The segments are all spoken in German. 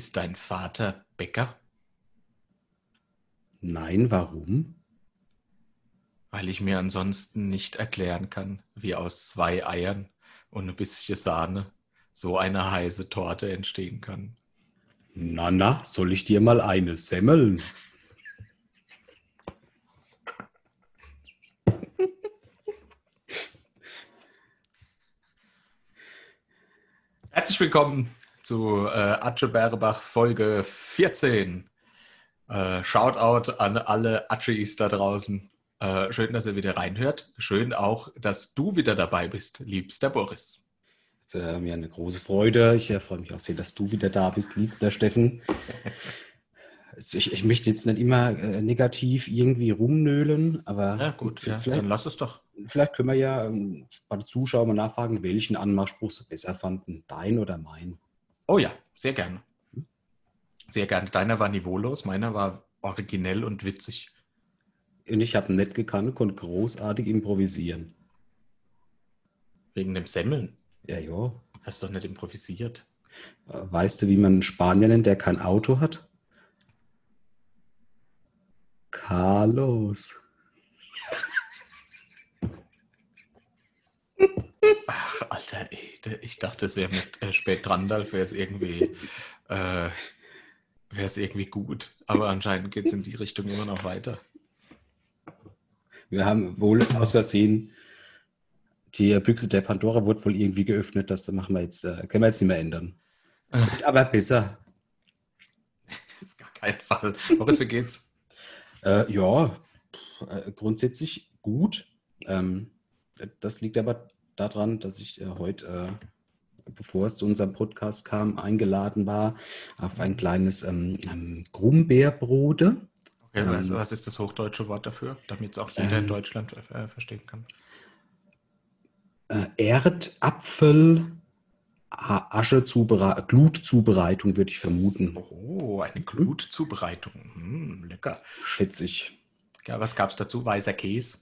Ist dein Vater Bäcker? Nein, warum? Weil ich mir ansonsten nicht erklären kann, wie aus zwei Eiern und ein bisschen Sahne so eine heiße Torte entstehen kann. Na, na, soll ich dir mal eine semmeln? Herzlich willkommen zu äh, Atze Bärebach Folge 14. Äh, Shoutout an alle Atschis da draußen. Äh, schön, dass ihr wieder reinhört. Schön auch, dass du wieder dabei bist, liebster Boris. Es ist äh, mir eine große Freude. Ich äh, freue mich auch sehr, dass du wieder da bist, liebster Steffen. ich, ich, möchte jetzt nicht immer äh, negativ irgendwie rumnölen, aber ja, gut, ja, dann lass es doch. Vielleicht können wir ja ähm, bei den Zuschauern mal nachfragen, welchen Anmachspruch sie besser fanden, dein oder mein. Oh ja, sehr gerne. Sehr gerne. Deiner war niveaulos, meiner war originell und witzig. Und ich habe nett gekannt, konnte großartig improvisieren. Wegen dem Semmeln? Ja, ja. Hast du doch nicht improvisiert. Weißt du, wie man einen Spanier nennt, der kein Auto hat? Carlos. Ach, Alter, ey, ich dachte, es wäre mit äh, spät dran, wäre es irgendwie, äh, wäre es irgendwie gut. Aber anscheinend geht es in die Richtung immer noch weiter. Wir haben wohl aus Versehen die Büchse der Pandora wurde wohl irgendwie geöffnet. Das machen wir jetzt, äh, können wir jetzt nicht mehr ändern. Es wird aber besser. Auf gar keinen Fall. Boris, wie geht's? Äh, ja, äh, grundsätzlich gut. Ähm, das liegt aber daran, dass ich äh, heute, äh, bevor es zu unserem Podcast kam, eingeladen war auf ein kleines ähm, ähm, Grumbeerbrode. Okay, was, ähm, was, ist das hochdeutsche Wort dafür, damit es auch jeder in ähm, Deutschland äh, verstehen kann? Äh, Erdapfel Aschezubereitung, Glutzubereitung, würde ich vermuten. Oh, eine Glutzubereitung. Hm, lecker. Schätze ich. Ja, was gab es dazu? Weißer Käse?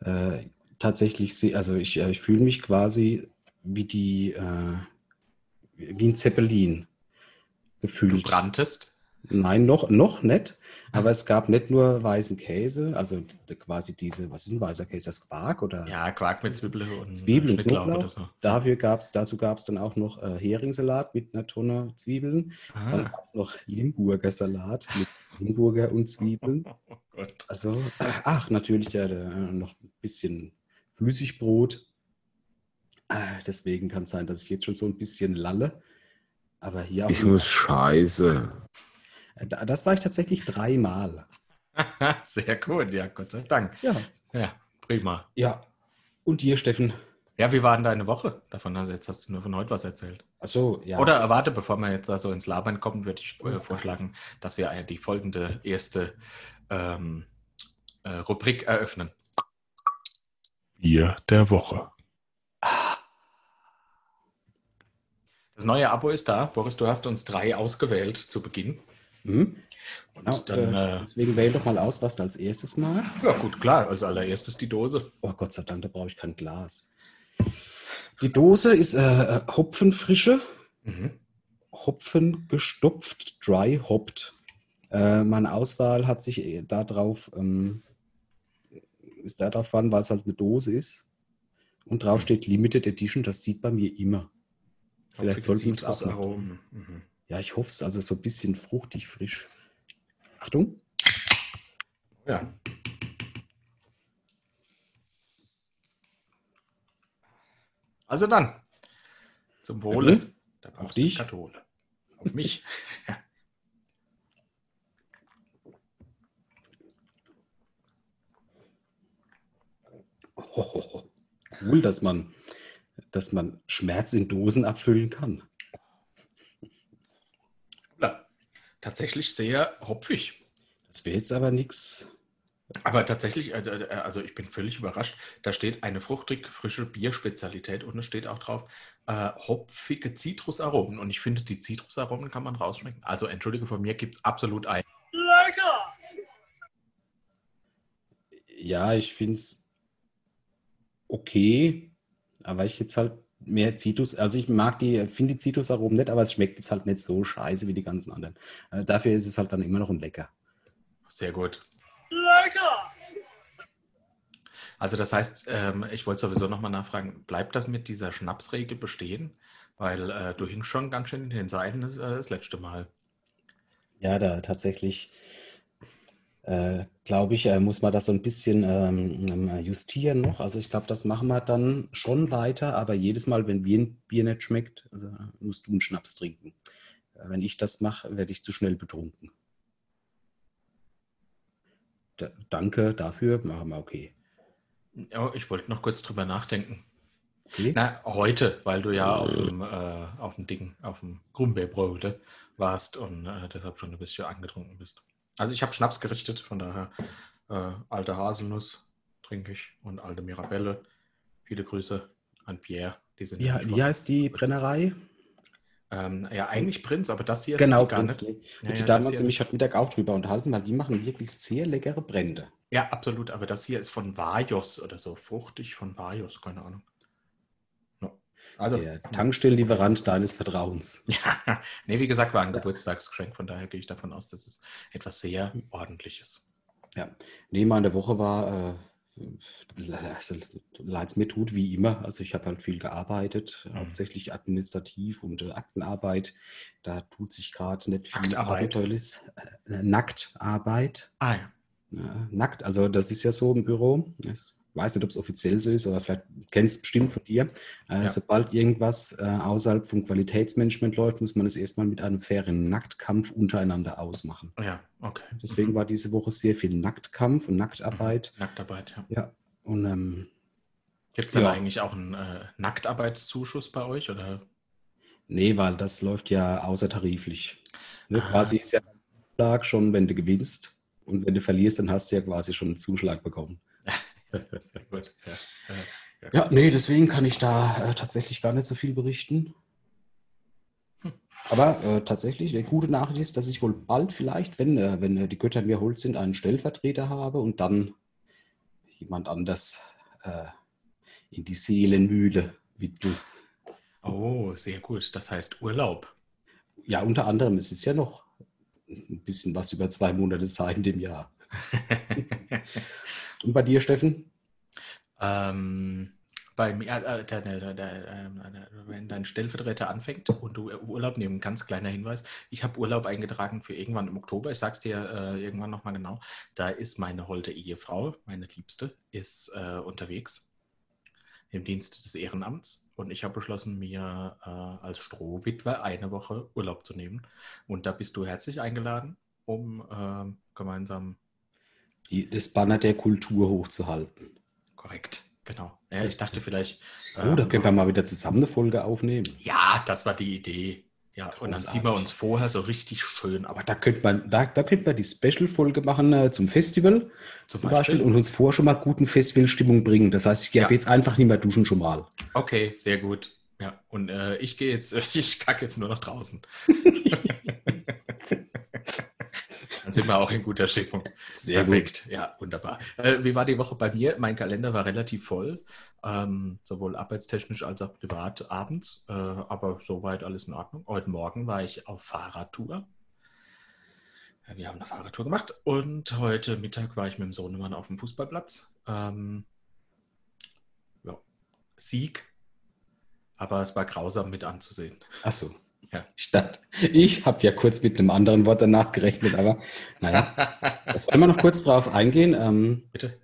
Äh, tatsächlich, also ich, äh, ich fühle mich quasi wie die, äh, wie ein Zeppelin gefühlt. Du branntest? Nein, noch, noch nicht. Aber es gab nicht nur weißen Käse, also quasi diese, was ist ein weißer Käse? Das Quark oder? Ja, Quark mit Zwiebeln und Zwiebeln und Knoblauch. Oder so. Dafür gab's, dazu gab es dann auch noch äh, Heringssalat mit einer Tonne Zwiebeln. Ah. Dann gab es noch Limburger Salat mit Limburger und Zwiebeln. Oh Gott. Also, ach, natürlich ja, noch ein bisschen Flüssigbrot. Ah, deswegen kann es sein, dass ich jetzt schon so ein bisschen lalle. Aber hier Ich muss scheiße. Das war ich tatsächlich dreimal. Sehr gut, ja, Gott sei Dank. Ja. Ja, prima. Ja. Und dir, Steffen? Ja, wie war denn deine Woche? Davon hast, jetzt hast du nur von heute was erzählt. Ach so, ja. Oder erwarte, bevor wir jetzt da so ins Labern kommen, würde ich äh, vorschlagen, dass wir die folgende erste ähm, äh, Rubrik eröffnen. Bier der Woche. Das neue Abo ist da. Boris, du hast uns drei ausgewählt zu Beginn. Mhm. Genau, dann, äh, deswegen wähl doch mal aus, was du als erstes magst. Ja, gut, klar. Als allererstes die Dose. Oh Gott sei Dank, da brauche ich kein Glas. Die Dose ist äh, Hopfenfrische, mhm. Hopfen gestopft, dry hopped. Äh, meine Auswahl hat sich äh, darauf, ähm, ist darauf an, weil es halt eine Dose ist. Und drauf mhm. steht Limited Edition, das sieht bei mir immer. Vielleicht sollten wir es auch. Mhm. Ja, ich hoffe es. Also so ein bisschen fruchtig, frisch. Achtung. Ja. Also dann. Zum Wohle. Da Auf dich. Kathole. Auf mich. oh, cool, dass man, dass man Schmerz in Dosen abfüllen kann. tatsächlich sehr hopfig. Das wäre jetzt aber nichts. Aber tatsächlich, also, also, ich bin völlig überrascht. Da steht eine fruchtig frische Bierspezialität und es steht auch drauf äh, hopfige Zitrusaromen. Und ich finde, die Zitrusaromen kann man rausschmecken. Also entschuldige, von mir gibt es absolut ein. Lecker! Ja, ich finde es okay. Aber ich jetzt halt mehr Zitrus. Also ich mag die, finde die Zitrusaromen nicht, aber es schmeckt jetzt halt nicht so scheiße wie die ganzen anderen. Äh, dafür ist es halt dann immer noch ein lecker. Sehr gut. Lecker! Also das heißt, ähm, ich wollte sowieso nochmal nachfragen, bleibt das mit dieser Schnapsregel bestehen? Weil äh, du hingst schon ganz schön in den Seiten das, äh, das letzte Mal. Ja, da tatsächlich äh, glaube ich, äh, muss man das so ein bisschen ähm, ähm, justieren noch. Also ich glaube, das machen wir dann schon weiter, aber jedes Mal, wenn ein Bier nicht schmeckt, also musst du einen Schnaps trinken. Äh, wenn ich das mache, werde ich zu schnell betrunken. Da, danke dafür, machen wir okay. Oh, ich wollte noch kurz drüber nachdenken. Okay. Na, heute, weil du ja auf dem, äh, auf dem Ding, auf dem Grumbeerbrote warst und äh, deshalb schon ein bisschen angetrunken bist. Also ich habe Schnaps gerichtet, von daher äh, alte Haselnuss trinke ich und alte Mirabelle. Viele Grüße an Pierre. Die sind ja, wie heißt die Brennerei? Ähm, ja, eigentlich Prinz, aber das hier genau, ist gar nicht. Genau, ja, ja, da haben wir uns nämlich heute Mittag auch drüber unterhalten, weil die machen wirklich sehr leckere Brände. Ja, absolut, aber das hier ist von Vajos oder so, fruchtig von Vajos, keine Ahnung. Also, der Tankstellenlieferant deines Vertrauens. Ja, nee, wie gesagt, war ein Geburtstagsgeschenk, von daher gehe ich davon aus, dass es etwas sehr Ordentliches. Ja, nee, mal in der Woche war, äh, also, leid es mir tut, wie immer. Also ich habe halt viel gearbeitet, mhm. hauptsächlich administrativ und äh, Aktenarbeit. Da tut sich gerade nicht viel Naktarbeit. Äh, Nacktarbeit. Ah ja. ja. Nackt, also das ist ja so im Büro. Das weiß nicht, ob es offiziell so ist, aber vielleicht kennst du es bestimmt von dir. Äh, ja. Sobald irgendwas äh, außerhalb vom Qualitätsmanagement läuft, muss man es erstmal mit einem fairen Nacktkampf untereinander ausmachen. Ja, okay. Deswegen mhm. war diese Woche sehr viel Nacktkampf und Nacktarbeit. Mhm. Nacktarbeit, ja. Ja, und ähm, Gibt es dann ja. eigentlich auch einen äh, Nacktarbeitszuschuss bei euch? Oder? Nee, weil das läuft ja außertariflich. Ne? Ah. Quasi ist ja schon, wenn du gewinnst. Und wenn du verlierst, dann hast du ja quasi schon einen Zuschlag bekommen. Sehr gut. Ja, ja, ja. nee, deswegen kann ich da äh, tatsächlich gar nicht so viel berichten. Hm. Aber äh, tatsächlich, eine gute Nachricht ist, dass ich wohl bald vielleicht, wenn, äh, wenn äh, die Götter mir holt sind, einen Stellvertreter habe und dann jemand anders äh, in die Seelenmühle widmet. Oh, sehr gut. Das heißt Urlaub. Ja, unter anderem ist es ja noch ein bisschen was über zwei Monate Zeit in dem Jahr. Und bei dir, Steffen? Ähm, bei mir, äh, der, der, der, wenn dein Stellvertreter anfängt und du Urlaub nehmen kannst, kleiner Hinweis, ich habe Urlaub eingetragen für irgendwann im Oktober, ich sag's dir äh, irgendwann nochmal genau, da ist meine holde Ehefrau, meine Liebste, ist äh, unterwegs im Dienste des Ehrenamts. Und ich habe beschlossen, mir äh, als Strohwitwer eine Woche Urlaub zu nehmen. Und da bist du herzlich eingeladen, um ähm, gemeinsam die, das Banner der Kultur hochzuhalten. Korrekt, genau. Ja, ich dachte vielleicht. Oh, ähm, da können wir mal wieder zusammen eine Folge aufnehmen. Ja, das war die Idee. Ja, Großartig. und dann ziehen wir uns vorher so richtig schön Aber da könnte man, da, da könnte man die Special-Folge machen äh, zum Festival zum, zum Beispiel. Beispiel. und uns vorher schon mal guten Festivalstimmung bringen. Das heißt, ich gehe ja. jetzt einfach nicht mehr duschen schon mal. Okay, sehr gut. Ja, und äh, ich gehe jetzt, ich kacke jetzt nur noch draußen. Sind wir auch in guter Stimmung. Sehr Perfekt. Gut. Ja, wunderbar. Äh, wie war die Woche bei mir? Mein Kalender war relativ voll, ähm, sowohl arbeitstechnisch als auch privat abends, äh, aber soweit alles in Ordnung. Heute Morgen war ich auf Fahrradtour. Ja, wir haben eine Fahrradtour gemacht und heute Mittag war ich mit dem Sohnemann auf dem Fußballplatz. Ähm, ja, Sieg, aber es war grausam mit anzusehen. Ach so. Ja. Statt, ich habe ja kurz mit einem anderen Wort danach gerechnet, aber naja. Sollen wir noch kurz drauf eingehen? Ähm, Bitte.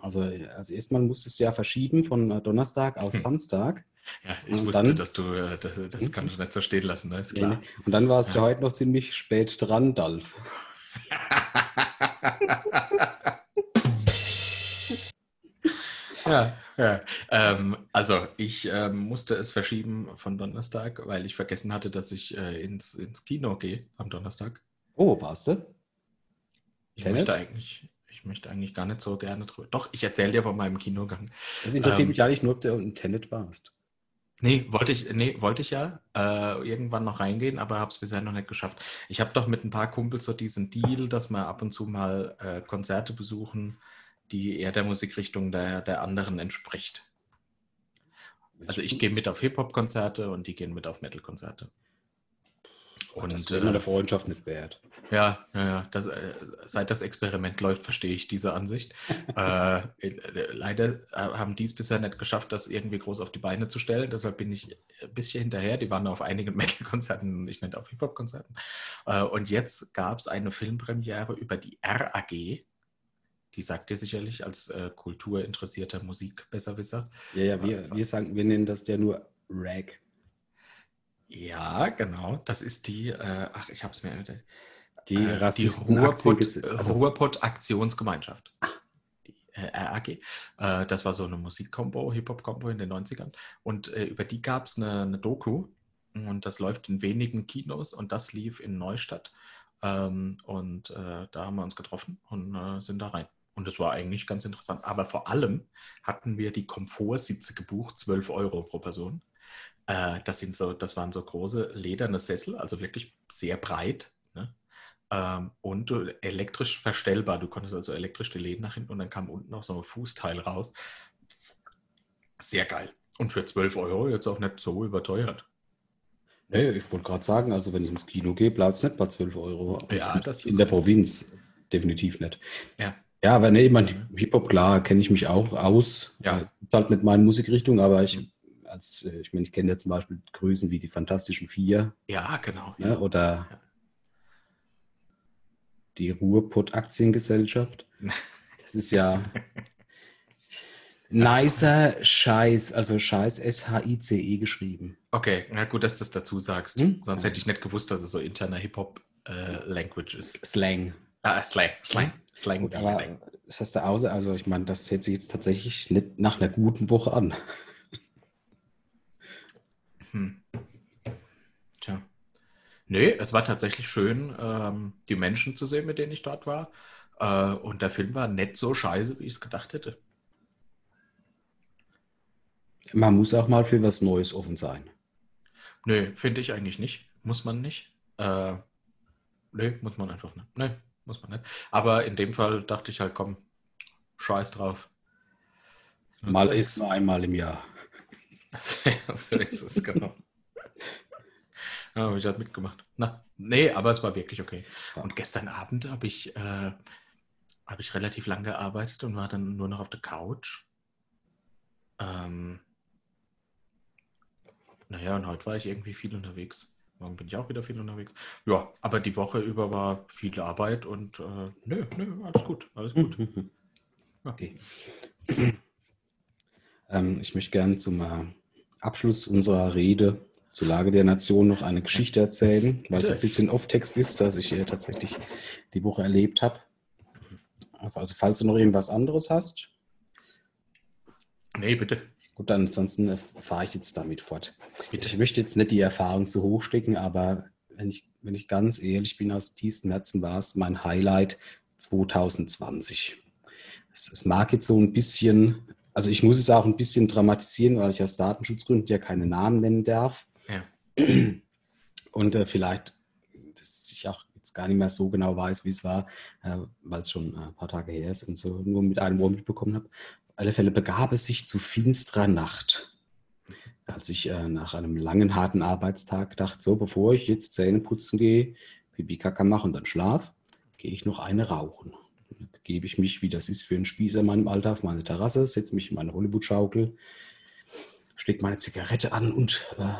Also, also erstmal musste es ja verschieben von äh, Donnerstag aus hm. Samstag. Ja, ich und wusste, dann, dass du, äh, das, das hm? kann ich nicht so stehen lassen, ne? ist klar. Und dann war es ja. ja heute noch ziemlich spät dran, Dalf. ja. Ja, ähm, also ich ähm, musste es verschieben von Donnerstag, weil ich vergessen hatte, dass ich äh, ins, ins Kino gehe am Donnerstag. Oh, warst du? Ich möchte eigentlich, ich möchte eigentlich gar nicht so gerne drüber. Doch, ich erzähle dir von meinem Kinogang. Das interessiert ähm, mich eigentlich nur, ob du in Tenet warst. Nee, wollte ich, nee, wollte ich ja äh, irgendwann noch reingehen, aber habe es bisher noch nicht geschafft. Ich habe doch mit ein paar Kumpels so diesen Deal, dass wir ab und zu mal äh, Konzerte besuchen die eher der Musikrichtung der, der anderen entspricht. Also ich gehe mit auf Hip-Hop-Konzerte und die gehen mit auf Metal-Konzerte. Und das wäre äh, der Freundschaft nicht wert. Ja, ja, ja. Das, äh, seit das Experiment läuft, verstehe ich diese Ansicht. äh, leider äh, haben die es bisher nicht geschafft, das irgendwie groß auf die Beine zu stellen. Deshalb bin ich ein bisschen hinterher. Die waren auf einigen Metal-Konzerten, ich nicht auf Hip-Hop-Konzerten. Äh, und jetzt gab es eine Filmpremiere über die RAG. Die sagt dir sicherlich als äh, kulturinteressierter Musikbesserwisser. Ja, ja, wir, wir sagen, wir nennen das ja nur RAG. Ja, genau. Das ist die, äh, ach, ich habe es mir. Äh, die äh, Rassisten die Ruhrpott, also Ruhrpott Aktionsgemeinschaft. Die äh, RAG. Äh, das war so eine Musikkombo, Hip-Hop-Kombo in den 90ern. Und äh, über die gab es eine, eine, Doku. Und das läuft in wenigen Kinos und das lief in Neustadt. Ähm, und äh, da haben wir uns getroffen und sind da rein. Und das war eigentlich ganz interessant. Aber vor allem hatten wir die Komfortsitze gebucht, 12 Euro pro Person. Äh, das, sind so, das waren so große lederne Sessel, also wirklich sehr breit. Ne? Ähm, und elektrisch verstellbar. Du konntest also elektrisch die Läden nach hinten und dann kam unten noch so ein Fußteil raus. Sehr geil. Und für 12 Euro jetzt auch nicht so überteuert. Nee, ich wollte gerade sagen, also wenn ich ins Kino gehe, bleibt es nicht bei 12 Euro. Ja, das in der Provinz definitiv nicht. Ja. Ja, aber nee, ich meine, Hip-Hop, klar, kenne ich mich auch aus. Ja. Das ist halt nicht meine Musikrichtung, aber ich als, äh, ich meine, ich kenne ja zum Beispiel Größen wie die Fantastischen Vier. Ja, genau. Ne, oder ja. die Ruhrpott-Aktiengesellschaft. Das ist ja nicer Scheiß, also Scheiß S-H-I-C-E geschrieben. Okay, na gut, dass du das dazu sagst. Hm? Sonst hätte ich nicht gewusst, dass es so interner Hip-Hop-Language äh, ist. Slang. Ah, Slang. Slang. Slang. Gut, aber Slang. das heißt da außer, also ich meine, das hört sich jetzt tatsächlich nicht nach einer guten Woche an. Hm. Tja. Nee, es war tatsächlich schön, ähm, die Menschen zu sehen, mit denen ich dort war. Äh, und der Film war nicht so scheiße, wie ich es gedacht hätte. Man muss auch mal für was Neues offen sein. Nö, finde ich eigentlich nicht. Muss man nicht. Äh, nö, muss man einfach nicht. Nö, muss man nicht. Aber in dem Fall dachte ich halt, komm, scheiß drauf. Mal ist nur einmal im Jahr. so ist es, genau. Ja, habe ich halt mitgemacht. Na, nee, aber es war wirklich okay. Und gestern Abend habe ich, äh, hab ich relativ lang gearbeitet und war dann nur noch auf der Couch. Ähm, naja, und heute war ich irgendwie viel unterwegs. Morgen bin ich auch wieder viel unterwegs. Ja, aber die Woche über war viel Arbeit und äh, nö, nö, alles gut, alles gut. Okay. ähm, ich möchte gerne zum äh, Abschluss unserer Rede zur Lage der Nation noch eine Geschichte erzählen, weil es ein bisschen Off-Text ist, das ich hier tatsächlich die Woche erlebt habe. Also falls du noch irgendwas anderes hast. Nee, bitte. Gut, ansonsten fahre ich jetzt damit fort. Bitte. Ich möchte jetzt nicht die Erfahrung zu hoch stecken, aber wenn ich, wenn ich ganz ehrlich bin, aus tiefstem Herzen war es mein Highlight 2020. Es, es mag jetzt so ein bisschen also ich muss es auch ein bisschen dramatisieren, weil ich aus Datenschutzgründen ja keine Namen nennen darf. Ja. Und äh, vielleicht, dass ich auch jetzt gar nicht mehr so genau weiß, wie es war, äh, weil es schon ein paar Tage her ist und so nur mit einem Ohr mitbekommen habe. Alle Fälle begab es sich zu finsterer Nacht, als ich äh, nach einem langen, harten Arbeitstag dachte, so bevor ich jetzt Zähne putzen gehe, Pipi Kaka mache und dann schlaf, gehe ich noch eine rauchen begebe ich mich, wie das ist für einen Spießer in meinem Alter, auf meine Terrasse, setze mich in meine Hollywood-Schaukel, stecke meine Zigarette an und äh,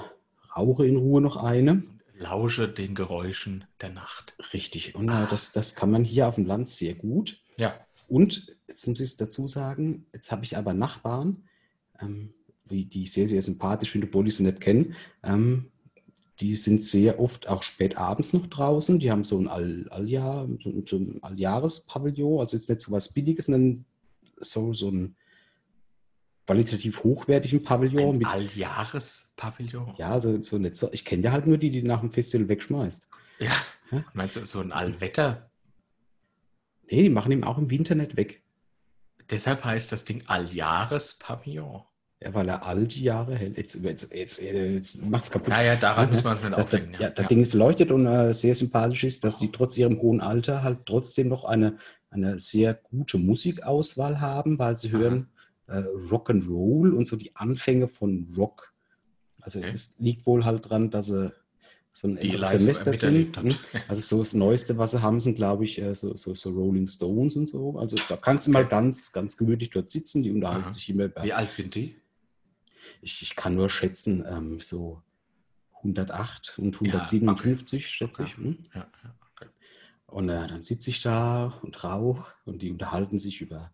rauche in Ruhe noch eine. Lausche den Geräuschen der Nacht. Richtig. Und äh, das, das kann man hier auf dem Land sehr gut. Ja. Und jetzt muss ich es dazu sagen, jetzt habe ich aber Nachbarn, ähm, die ich sehr, sehr sympathisch finde, obwohl ich sie nicht kenne. Ähm, die sind sehr oft auch spät abends noch draußen. Die haben so ein All, Alljahr, so ein Alljahres-Pavillon, also jetzt nicht so was Billiges, sondern so, so ein qualitativ hochwertigen Pavillon. Ein mit Alljahres-Pavillon? Ja, also so nicht so. Ich kenne ja halt nur die, die nach dem Festival wegschmeißt. Ja. ja? Meinst du so ein Allwetter? Nee, die machen ihn auch im Winter nicht weg. Deshalb heißt das Ding Alljahres-Pavillon. Ja, weil er all die Jahre hält. Jetzt, jetzt, jetzt, jetzt macht es kaputt. Naja, daran ja, muss man es nicht aufdenken. Ja, ja, das Ding ist beleuchtet und äh, sehr sympathisch ist, dass sie trotz ihrem hohen Alter halt trotzdem noch eine, eine sehr gute Musikauswahl haben, weil sie hören äh, Rock'n'Roll und so die Anfänge von Rock. Also Okay. es liegt wohl halt dran, dass sie so ein älteres Semester sind. hm? Also so das Neueste, was sie haben, sind, glaube ich, äh, so, so, so Rolling Stones und so. Also da kannst du mal ganz, ganz gemütlich dort sitzen, die unterhalten Aha. sich immer über. Wie alt sind die? Ich, ich kann nur schätzen, ähm, so 108 und Ja, 157, schätze Okay. ich. Hm? Ja, ja. Und äh, dann sitze ich da und rauche und die unterhalten sich über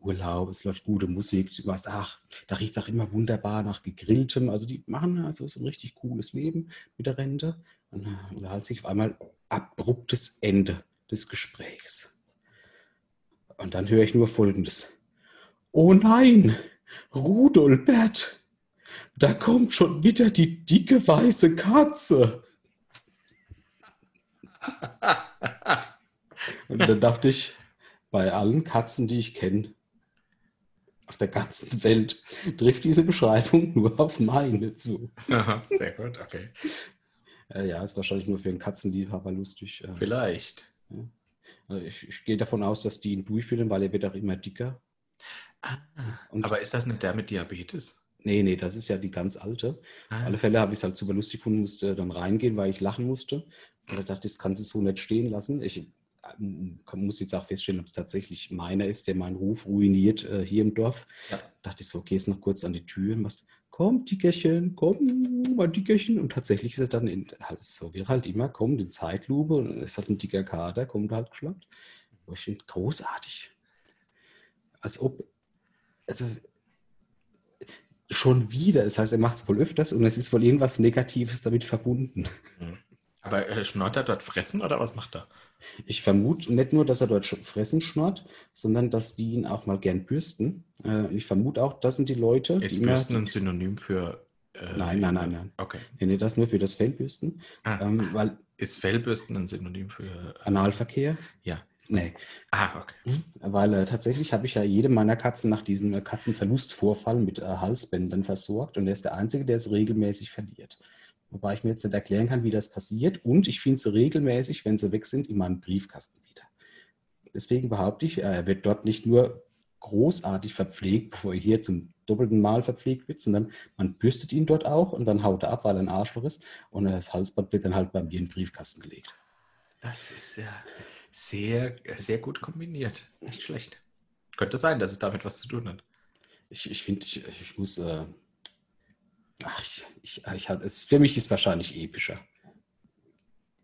Urlaub, es läuft gute Musik. Du weißt, ach, da riecht es auch immer wunderbar nach gegrilltem. Also die machen also so ein richtig cooles Leben mit der Rente. Und äh, unterhalten sich auf einmal abruptes Ende des Gesprächs. Und dann höre ich nur Folgendes. Oh nein, Rudolbert, da kommt schon wieder die dicke weiße Katze. Und dann dachte ich, bei allen Katzen, die ich kenne, auf der ganzen Welt, trifft diese Beschreibung nur auf meine zu. Aha, Sehr gut, okay. Äh, ja, ist wahrscheinlich nur für einen Katzenliebhaber lustig. Äh, Vielleicht. also ich, ich gehe davon aus, dass die ihn durchführen, weil er wird auch immer dicker. Und- Aber ist das nicht der mit Diabetes? Nee, nee, das ist ja die ganz alte. Ah, Auf alle Fälle habe ich es halt super lustig gefunden, musste dann reingehen, weil ich lachen musste. Und da dachte ich, das kannst du so nicht stehen lassen. Ich muss jetzt auch feststellen, ob es tatsächlich meiner ist, der meinen Ruf ruiniert äh, hier im Dorf. Ja. dachte ich so, gehst noch kurz an die Tür und machst, komm, Dickerchen, komm, mein Dickerchen. Und tatsächlich ist er dann in, halt so wie er halt immer kommt, in Zeitlupe und ist halt ein dicker Kater, kommt halt geschlappt. Ich finde großartig. Als ob, also schon wieder, das heißt, er macht es wohl öfters und es ist wohl irgendwas Negatives damit verbunden. Aber äh, schnort er dort fressen oder was macht er? Ich vermute nicht nur, dass er dort fressen schnurrt, sondern dass die ihn auch mal gern bürsten. Äh, ich vermute auch, das sind die Leute, Ist die. Bürsten ein Synonym für. äh, Nein, nein, nein, nein. Okay. Nee, nee, das nur für das Fellbürsten. Ah, Ähm, weil ist Fellbürsten ein Synonym für. Äh, Analverkehr? ja. Nee. Ah, okay. Weil äh, tatsächlich habe ich ja jede meiner Katzen nach diesem äh, Katzenverlustvorfall mit äh, Halsbändern versorgt und er ist der Einzige, der es regelmäßig verliert. Wobei ich mir jetzt nicht erklären kann, wie das passiert. Und ich finde sie regelmäßig, wenn sie weg sind, in meinem Briefkasten wieder. Deswegen behaupte ich, äh, er wird dort nicht nur großartig verpflegt, bevor er hier zum doppelten Mal verpflegt wird, sondern man bürstet ihn dort auch und dann haut er ab, weil er ein Arschloch ist. Und das Halsband wird dann halt bei mir in den Briefkasten gelegt. Das ist ja sehr, sehr gut kombiniert. Nicht schlecht. Könnte sein, dass es damit was zu tun hat. Ich, ich finde, ich, ich muss. Äh, ach, ich, ich, hab- es, für mich ist wahrscheinlich epischer,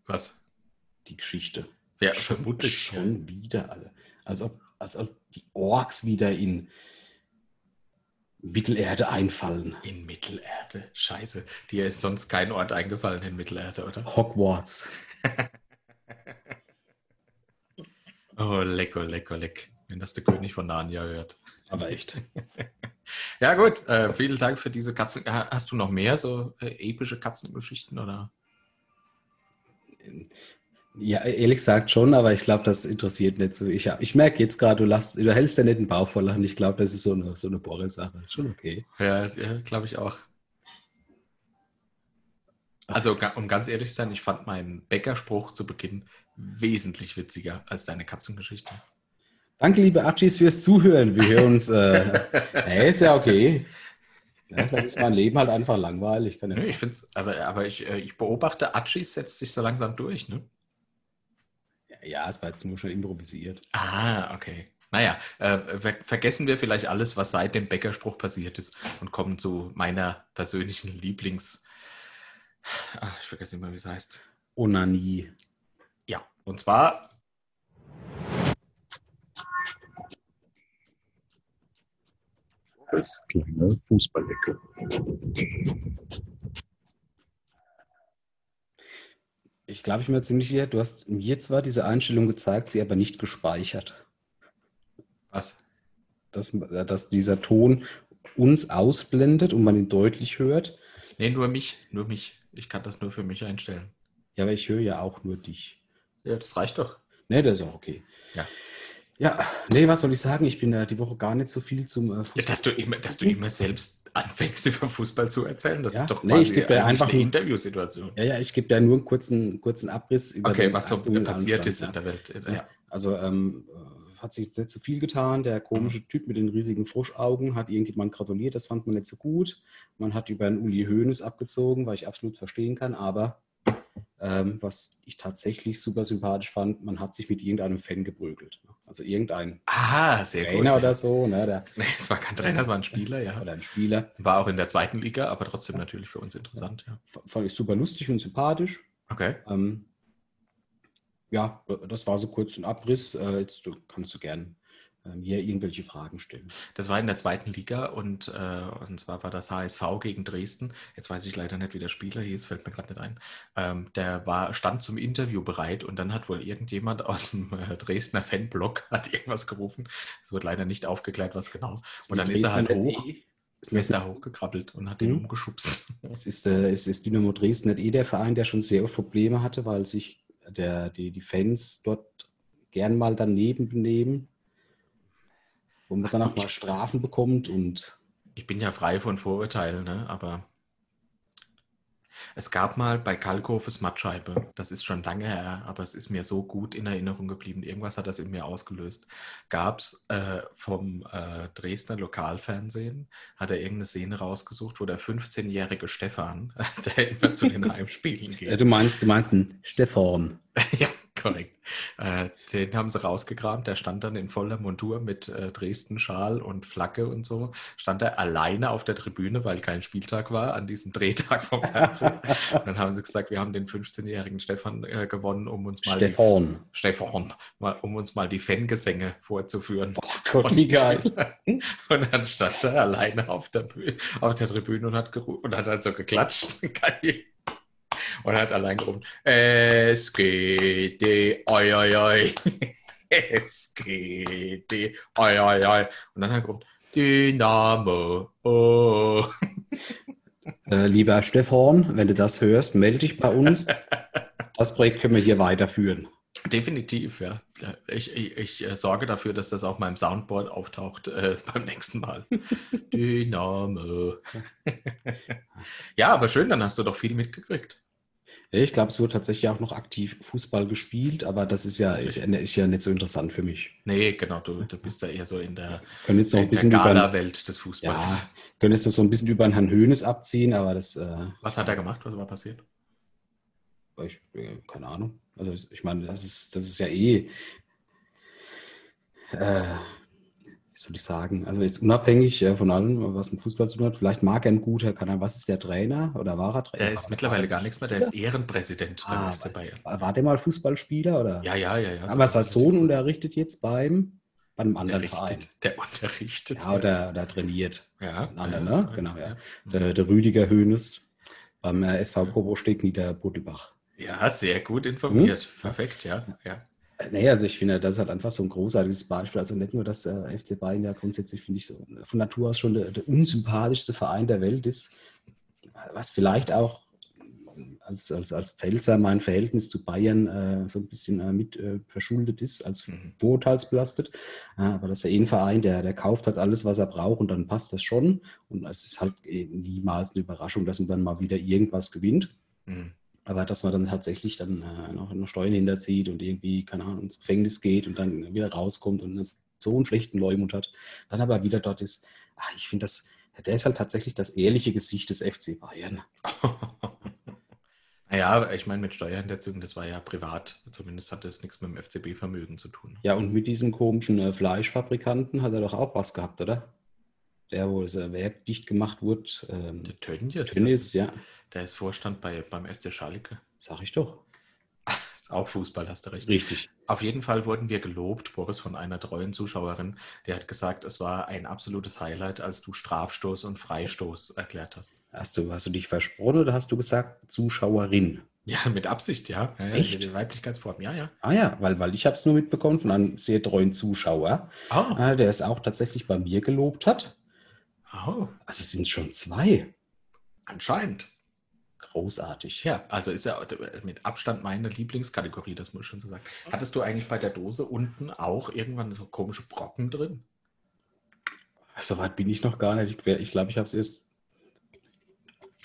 Was? die Geschichte. Ja, schon, vermutlich. Schon wieder, alle. Als ob, als ob die Orks wieder in Mittelerde einfallen. In Mittelerde. Scheiße. Dir ist sonst kein Ort eingefallen in Mittelerde, oder? Hogwarts. Oh, leck, oh, leck, oh, leck. Wenn das der König von Narnia hört. Aber echt. Ja, gut. Äh, vielen Dank für diese Katzen. Ha- Hast du noch mehr so äh, epische Katzengeschichten oder? Ja, ehrlich gesagt schon, aber ich glaube, das interessiert nicht so. Ich, ich merke jetzt gerade, du, lachst- du hältst ja nicht den Bauch voll an. Ich glaube, das ist so eine, so eine Boris-Sache. Ist schon okay. Ja, ja glaube ich auch. Also, um ganz ehrlich zu sein, ich fand meinen Bäckerspruch zu Beginn wesentlich witziger als deine Katzengeschichte. Danke, liebe Archis, fürs Zuhören. Wir hören uns. Äh, nee, ist ja okay. Ja, vielleicht ist mein Leben halt einfach langweilig. Kann ja Nee, ich finde es, aber, aber ich, äh, ich beobachte, Achis setzt sich so langsam durch, ne? Ja, es war jetzt nur schon improvisiert. Ah, okay. Naja, äh, ver vergessen wir vielleicht alles, was seit dem Bäckerspruch passiert ist und kommen zu meiner persönlichen Lieblings... Ach, ich vergesse immer, wie es heißt. Onanie. Ja, und zwar Das kleine Fußballecke. Ich glaube, ich bin mir ziemlich sicher, du hast mir zwar diese Einstellung gezeigt, sie aber nicht gespeichert. was? Dass, dass dieser Ton uns ausblendet und man ihn deutlich hört. Nee, nur mich, nur mich. Ich kann das nur für mich einstellen. Ja, aber ich höre ja auch nur dich. Ja, das reicht doch. Ne, das ist auch okay. Ja. Ja, nee, was soll ich sagen? Ich bin äh, die Woche gar nicht so viel zum äh, Ja, Fußball. dass, du immer, dass du immer selbst anfängst, über Fußball zu erzählen, das Ja, ist doch nee, ich quasi geb dir eigentlich einfach eine Interviewsituation. Ja, ja, ich gebe da nur einen kurzen, kurzen Abriss über Okay, was so passiert ist ja. in der Welt. Ja, also ähm, hat sich nicht so viel getan. Der komische Typ mit den riesigen Froschaugen hat irgendjemand gratuliert, das fand man nicht so gut. Man hat über einen Uli Hoeneß abgezogen, weil ich absolut verstehen kann, aber ähm, was ich tatsächlich super sympathisch fand, man hat sich mit irgendeinem Fan geprügelt. Also irgendein sehr Trainer gut. oder so, ne, der, Nee, es war kein Trainer, es war ein Spieler, ja. oder ein Spieler. War auch in der zweiten Liga, aber trotzdem natürlich für uns interessant, ja. Fand ich super lustig und sympathisch. Okay. Ähm, ja, das war so kurz ein Abriss. Äh, jetzt du, kannst du gern ähm, hier irgendwelche Fragen stellen. Das war in der zweiten Liga und, äh, und zwar war das HSV gegen Dresden. Jetzt weiß ich leider nicht, wie der Spieler hieß, fällt mir gerade nicht ein. Ähm, der war, stand zum Interview bereit und dann hat wohl irgendjemand aus dem äh, Dresdner Fanblock hat irgendwas gerufen. Es wurde leider nicht aufgeklärt, was genau. Und dann ist er halt Dresden hoch, nicht eh- ist da hochgekrabbelt und hat den Mhm. umgeschubst. Es ist, äh, es ist Dynamo Dresden nicht eh der Verein, der schon sehr oft Probleme hatte, weil sich der, die, die Fans dort gern mal daneben benehmen. Wo man Ach, dann auch mal Strafen bekommt und Ich bin ja frei von Vorurteilen, ne? aber es gab mal bei Kalkhofes Mattscheibe, das ist schon lange her, aber es ist mir so gut in Erinnerung geblieben, irgendwas hat das in mir ausgelöst, gab es äh, vom äh, Dresdner Lokalfernsehen, hat er irgendeine Szene rausgesucht, wo der 15-jährige Stefan, der immer zu den Heimspielen äh, geht, du meinst, du meinst einen Stefan. ja, korrekt. Äh, den haben sie rausgekramt. Der stand dann in voller Montur mit äh, Dresden-Schal und Flagge und so. Stand er alleine auf der Tribüne, weil kein Spieltag war, an diesem Drehtag vom Fernsehen. und dann haben sie gesagt, wir haben den 15-jährigen Stefan äh, gewonnen, um uns mal Stefan. die Stefan, mal, um uns mal die Fangesänge vorzuführen. Oh Gott, wie geil. Und dann stand er alleine auf der, auf der Tribüne und hat, und hat halt so geklatscht. Geil. Und hat allein gerufen, SGD, oi, oi, oi. SGD, oi, oi, oi. Und dann hat er gerufen, Dynamo, oh. Äh, lieber Stefan, wenn du das hörst, melde dich bei uns. Das Projekt können wir hier weiterführen. Definitiv, ja. Ich, ich, ich äh, sorge dafür, dass das auf meinem Soundboard auftaucht äh, beim nächsten Mal. Dynamo. ja, aber schön, dann hast du doch viel mitgekriegt. Ich glaube, es wird tatsächlich auch noch aktiv Fußball gespielt, aber das ist ja, ist, ja- ist ja nicht so interessant für mich. Nee, genau, du, du bist ja eher so in der, Können jetzt noch ein in der bisschen über, Gala-Welt des ja, Fußballs. können jetzt noch so ein bisschen über den Herrn Hönes abziehen, aber das, äh, Was hat er gemacht? Was war passiert? ich, äh, keine Ahnung. Also ich meine, das ist, das ist ja eh, äh, soll ich sagen, also jetzt unabhängig äh, von allem, was mit Fußball zu tun hat, vielleicht mag er ein guter, kann er, was ist der Trainer oder war er Trainer? Der ist mittlerweile gar nichts mehr, der ist Ehrenpräsident beim Ah, FC Bayern. War der mal Fußballspieler oder? Ja, ja, ja. ja Aber Sohn unterrichtet jetzt beim, bei einem anderen Verein. unterrichtet. Der unterrichtet. Ja, oder, oder trainiert. ja, anderen, ja, ne? Genau, ja. Der, der Rüdiger Hönes beim äh, SV Kobostedt Niederbuddelbach. Ja, sehr gut informiert. Hm? Perfekt, ja. ja. Nee, also ich finde, das ist halt einfach so ein großartiges Beispiel. Also nicht nur, dass äh, FC Bayern ja grundsätzlich, finde ich, so von Natur aus schon der, der unsympathischste Verein der Welt ist, was vielleicht auch als, als, als Pfälzer mein Verhältnis zu Bayern äh, so ein bisschen äh, mit äh, verschuldet ist, als Mhm. vorurteilsbelastet. Aber das ist ja eh ein Verein, der, der kauft halt alles, was er braucht und dann passt das schon. Und es ist halt eh niemals eine Überraschung, dass man dann mal wieder irgendwas gewinnt. Mhm. Aber dass man dann tatsächlich dann äh, noch, noch Steuern hinterzieht und irgendwie, keine Ahnung, ins Gefängnis geht und dann wieder rauskommt und so einen schlechten Leumund hat, dann aber wieder dort ist, ach, ich finde das, der ist halt tatsächlich das ehrliche Gesicht des FC Bayern. naja, ich meine, mit Steuerhinterzügen, das war ja privat. Zumindest hat das nichts mit dem FCB-Vermögen zu tun. Ja, und mit diesem komischen äh, Fleischfabrikanten hat er doch auch was gehabt, oder? Der, wo das äh, Werk dicht gemacht wurde. Ähm, Der Tönnies, Tönnies, ja, der ist Vorstand bei, beim FC Schalke. sag ich doch. Ist auch Fußball, hast du recht. Richtig. Auf jeden Fall wurden wir gelobt, Boris, von einer treuen Zuschauerin. Die hat gesagt, es war ein absolutes Highlight, als du Strafstoß und Freistoß erklärt hast. Hast du, hast du dich versprochen oder hast du gesagt Zuschauerin? Ja, mit Absicht, ja. ja Echt? Die Weiblichkeitsform, ja, ja. Ah ja, weil, weil ich habe es nur mitbekommen von einem sehr treuen Zuschauer, Oh, der es auch tatsächlich bei mir gelobt hat. oh Also es sind schon zwei. anscheinend. Großartig. Ja, also ist ja mit Abstand meine Lieblingskategorie, das muss ich schon so sagen. Hattest du eigentlich bei der Dose unten auch irgendwann so komische Brocken drin? So weit bin ich noch gar nicht. Ich glaube, ich, glaub, ich habe es erst.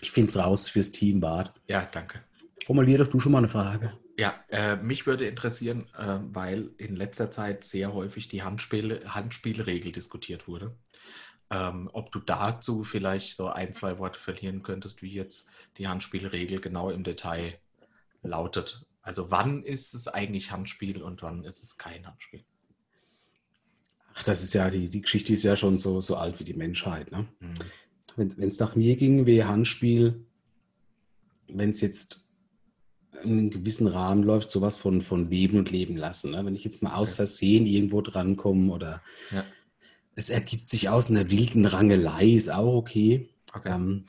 Ich finde es raus fürs Team Bad. Ja, danke. Formulier doch du schon mal eine Frage. Ja, äh, mich würde interessieren, äh, weil in letzter Zeit sehr häufig die Handspiel Handspielregel diskutiert wurde. Ähm, ob du dazu vielleicht so ein, zwei Worte verlieren könntest, wie jetzt die Handspielregel genau im Detail lautet. Also wann ist es eigentlich Handspiel und wann ist es kein Handspiel? Ach, das ist ja, die, die Geschichte ist ja schon so, so alt wie die Menschheit. Ne? Mhm. Wenn es nach mir ging, wäre Handspiel, wenn es jetzt in einem gewissen Rahmen läuft, sowas von, von Leben und Leben lassen. Ne? Wenn ich jetzt mal aus Versehen irgendwo drankomme oder ja. Es ergibt sich aus einer wilden Rangelei, ist auch okay. okay. Ähm,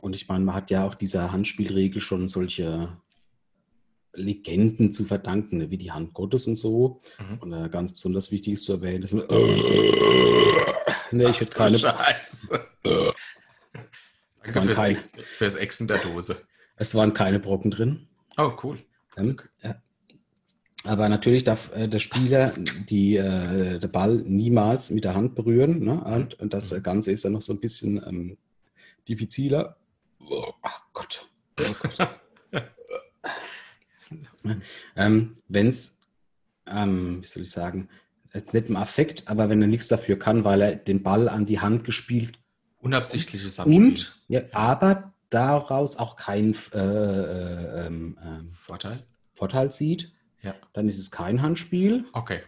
und ich meine, man hat ja auch dieser Handspielregel schon solche Legenden zu verdanken, ne? wie die Hand Gottes und so. Mhm. Und äh, ganz besonders wichtig ist zu erwähnen, dass man. ne, ich hätte keine. Scheiße. Es waren keine, fürs Exen der Dose. Es waren keine Brocken drin. Oh, cool. Ähm, ja. Aber natürlich darf äh, der Spieler die, äh, der Ball niemals mit der Hand berühren. Ne? Und, das Ganze ist dann noch so ein bisschen ähm, diffiziler. Oh, Gott. Oh Gott. ähm, Wenn es, ähm, wie soll ich sagen, jetzt nicht im Affekt, aber wenn er nichts dafür kann, weil er den Ball an die Hand gespielt Unabsichtliches Handspiel. Und, ja, aber daraus auch keinen äh, äh, ähm, Vorteil? Vorteil sieht, ja. dann ist es kein Handspiel. Okay.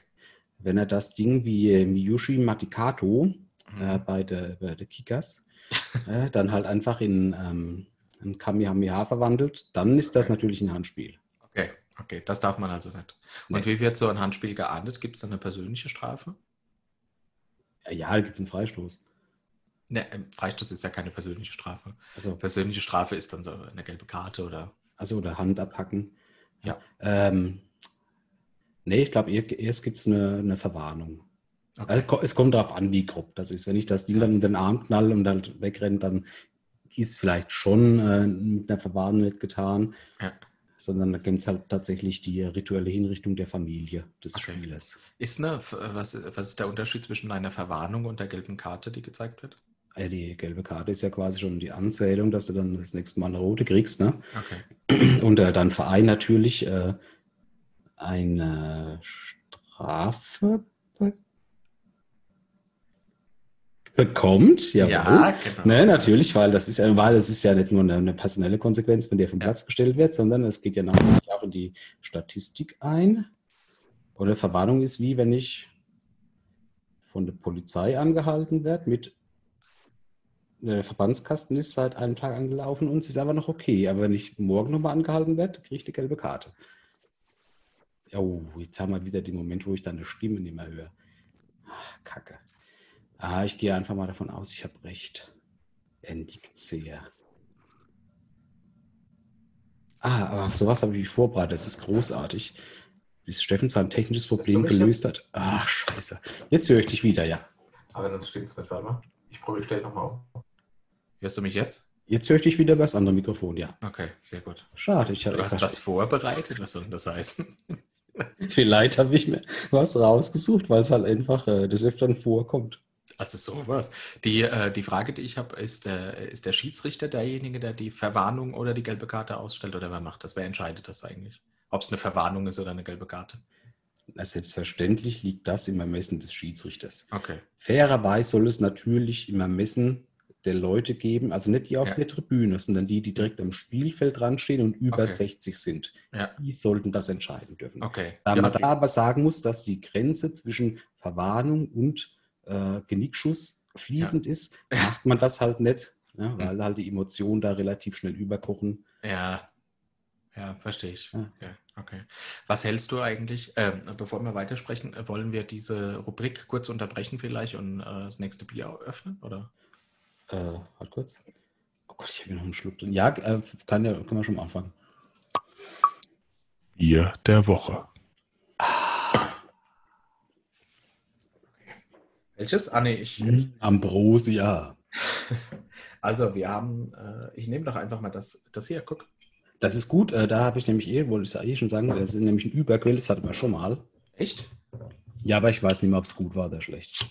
Wenn er das Ding wie Miyushi Matikato mhm. äh, bei der, bei der Kickers äh, dann halt einfach in ähm, ein Kamehameha verwandelt, dann ist das natürlich ein Handspiel. Okay, okay, das darf man also nicht. Und nee. wie wird so ein Handspiel geahndet? Gibt es da eine persönliche Strafe? Ja, da gibt es einen Freistoß. Ne, Freistoß ist ja keine persönliche Strafe. Also persönliche Strafe ist dann so eine gelbe Karte oder. Also oder Hand abhacken. Ja. Ähm, nee, ich glaube, erst gibt es eine, eine Verwarnung. Okay. Also, es kommt darauf an, wie grob das ist. Wenn ich das Ding dann in den Arm knall und dann wegrennt, dann ist vielleicht schon äh, mit einer Verwarnung nicht getan. Ja. Sondern da gibt es halt tatsächlich die rituelle Hinrichtung der Familie des okay. Spielers. Ist eine, was, was ist der Unterschied zwischen einer Verwarnung und der gelben Karte, die gezeigt wird? Ja, die gelbe Karte ist ja quasi schon die Anzählung, dass du dann das nächste Mal eine rote kriegst. Ne? Okay. Und äh, dann Verein natürlich äh, eine Strafe be bekommt. Jawohl. Ja, genau. Ne, natürlich, weil das ist ja, weil das ist ja nicht nur eine, eine personelle Konsequenz, wenn der vom Platz gestellt wird, sondern es geht ja natürlich auch in die Statistik ein. Oder Verwarnung ist wie, wenn ich von der Polizei angehalten werde mit der Verbandskasten ist seit einem Tag angelaufen und es ist aber noch okay. Aber wenn ich morgen nochmal angehalten werde, kriege ich eine gelbe Karte. Oh, jetzt haben wir wieder den Moment, wo ich dann eine Stimme nicht mehr höre. Ach, Kacke. Ah, ich gehe einfach mal davon aus, ich habe recht. Er nickt sehr. Ah, aber sowas habe ich mich vorbereitet. Das ist großartig. Bis Steffen sein technisches Problem gelöst hat. Ach, scheiße. Jetzt höre ich dich wieder, ja. Aber dann steht es nicht, warte mal. Ich probiere, stell nochmal auf. Hörst du mich jetzt? Jetzt höre ich dich wieder über das andere Mikrofon, ja. Okay, sehr gut. Schade. Ich du hast was vorbereitet? Was soll denn das heißen? Vielleicht habe ich mir was rausgesucht, weil es halt einfach äh, des Öfteren vorkommt. Also sowas. Die, äh, die Frage, die ich habe, ist, äh, ist der Schiedsrichter derjenige, der die Verwarnung oder die gelbe Karte ausstellt oder wer macht das? Wer entscheidet das eigentlich? Ob es eine Verwarnung ist oder eine gelbe Karte? Na, selbstverständlich liegt das im Ermessen des Schiedsrichters. Okay. Fairerweise soll es natürlich im Ermessen der Leute geben, also nicht die auf ja. der Tribüne, sondern die, die direkt am Spielfeld dran stehen und über okay. 60 sind. Ja. Die sollten das entscheiden dürfen. Okay. Da ja, man da aber sagen muss, dass die Grenze zwischen Verwarnung und äh, Genickschuss fließend ist, macht man das halt nicht, hm. weil halt die Emotionen da relativ schnell überkochen. Ja, ja, verstehe ich. Okay, okay. Was hältst du eigentlich, äh, bevor wir weitersprechen, wollen wir diese Rubrik kurz unterbrechen vielleicht und äh, das nächste Bier öffnen, oder? Äh, halt kurz. Oh Gott, ich habe hier noch einen Schluck drin. Ja, äh, kann, ja, können wir schon mal anfangen. Bier der Woche. Welches? Ah, nee, ich. Hm, Ambrosia. also, wir haben, äh, ich nehme doch einfach mal das, das hier, guck. Das ist gut, äh, da habe ich nämlich eh, wollte ich ja eh schon sagen, das ist nämlich ein Überquill, das hatten wir schon mal. Echt? Ja, aber ich weiß nicht mehr, ob es gut war oder schlecht.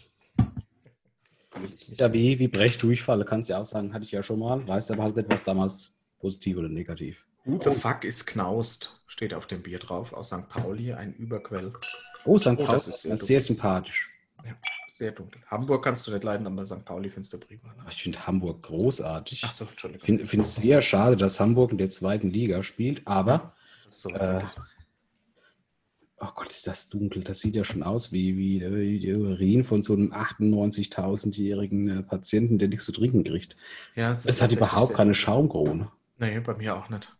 Ja, wie, wie Brecht Durchfall, kannst du ja auch sagen, hatte ich ja schon mal, weißt aber halt nicht, was damals positiv oder negativ. Who the fuck is Knaust? Steht auf dem Bier drauf, aus St. Pauli, ein Überquell. Oh, St. Oh, Pauli, das das ist sehr sehr, sympathisch. Ja, sehr dunkel. Hamburg kannst du nicht leiden, aber St. Pauli findest du prima. Ne? Ich finde Hamburg großartig. Ach so, Ich Entschuldigung. finde find es sehr schade, dass Hamburg in der zweiten Liga spielt, aber, so äh. Oh Gott, ist das dunkel. Das sieht ja schon aus wie, wie, wie die Urin von so einem 98.000-jährigen äh, Patienten, der nichts zu trinken kriegt. ja, Es ist hat überhaupt keine. Schaumkrone. Nee, bei mir auch nicht.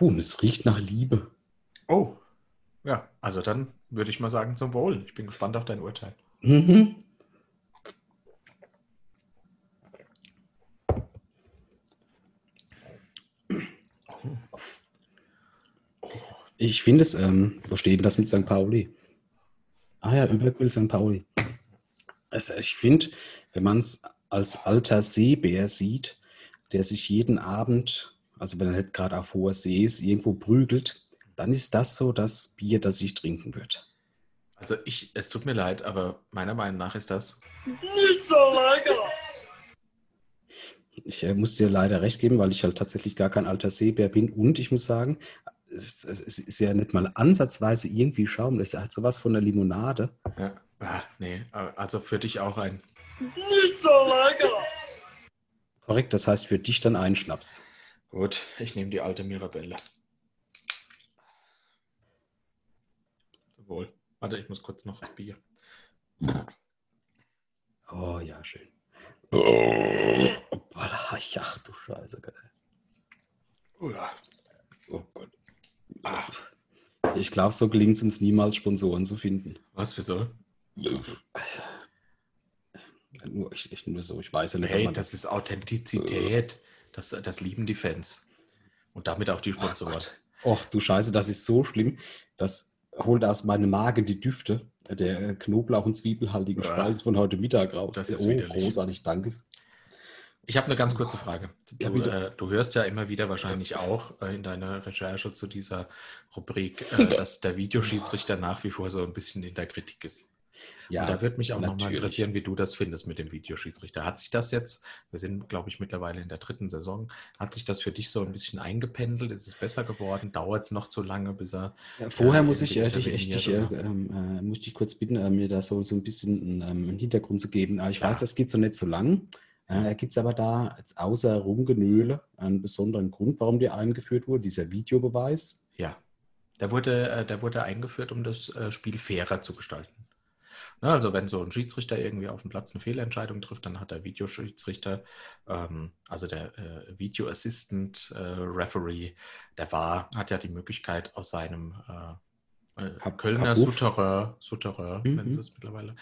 Und es riecht nach Liebe. Oh, ja, also dann würde ich mal sagen zum Wohl. Ich bin gespannt auf dein Urteil. Mhm. Ich finde es, ähm, wo steht denn das mit St. Pauli? Ah ja, Überquill St. Pauli. Also ich finde, wenn man es als alter Seebär sieht, der sich jeden Abend, also wenn er nicht gerade auf hoher See ist, irgendwo prügelt, dann ist das so das Bier, das ich trinken würde. Also ich, es tut mir leid, aber meiner Meinung nach ist das. Ich äh, muss dir leider recht geben, weil ich halt tatsächlich gar kein alter Seebär bin. Und ich muss sagen, es, es, es ist ja nicht mal ansatzweise irgendwie Schaum. Das hat sowas von der Limonade. Ja, ah, nee, also für dich auch ein. Korrekt, das heißt für dich dann ein Schnaps. Gut, ich nehme die alte Mirabelle. Wohl. Warte, ich muss kurz noch Bier. Oh ja, schön. Oh, ach du Scheiße. Gott. Oh, ja. Oh Gott. Ah, Ich glaube, so gelingt es uns niemals, Sponsoren zu finden. was, wieso? Nur, ich, ich, nur so, ich weiß ja nicht, Hey, man das ist Authentizität. Das, das lieben die Fans. Und damit auch die Sponsoren. Och, du Scheiße, das ist so schlimm. Das holt aus meinem Magen die Düfte der äh, Knoblauch- und Zwiebelhaltigen Ja. Speise von heute Mittag raus. Das ist oh, widerlich. großartig, danke. Ich habe eine ganz kurze Frage. Ja, Du, bitte. äh, du hörst ja immer wieder wahrscheinlich auch äh, in deiner Recherche zu dieser Rubrik, äh, dass der Videoschiedsrichter nach wie vor so ein bisschen in der Kritik ist. Ja, Und da würde mich auch nochmal interessieren, wie du das findest mit dem Videoschiedsrichter. Hat sich das jetzt, wir sind, glaube ich, mittlerweile in der dritten Saison, hat sich das für dich so ein bisschen eingependelt? Ist es besser geworden? Dauert es noch zu lange, bis er. Ja, Vorher äh, muss ich, äh, irgendwie dich, ich, dich, äh, ähm, äh, muss ich kurz bitten, äh, mir da so, so ein bisschen ähm, einen Hintergrund zu geben. Äh, ich Ja. weiß, das geht so nicht so lang. Äh, Gibt es aber da, jetzt außer Rumgenöle, einen besonderen Grund, warum der eingeführt wurde, dieser Videobeweis? Ja, der wurde, äh, der wurde eingeführt, um das äh, Spiel fairer zu gestalten. Ne, also wenn so ein Schiedsrichter irgendwie auf dem Platz eine Fehlentscheidung trifft, dann hat der Videoschiedsrichter, ähm, also der äh, Video Assistant äh, Referee, der war, hat ja die Möglichkeit aus seinem äh, Kap- Kölner Kapuff. Souterrain, Souterrain Mhm. nennen sie es mittlerweile,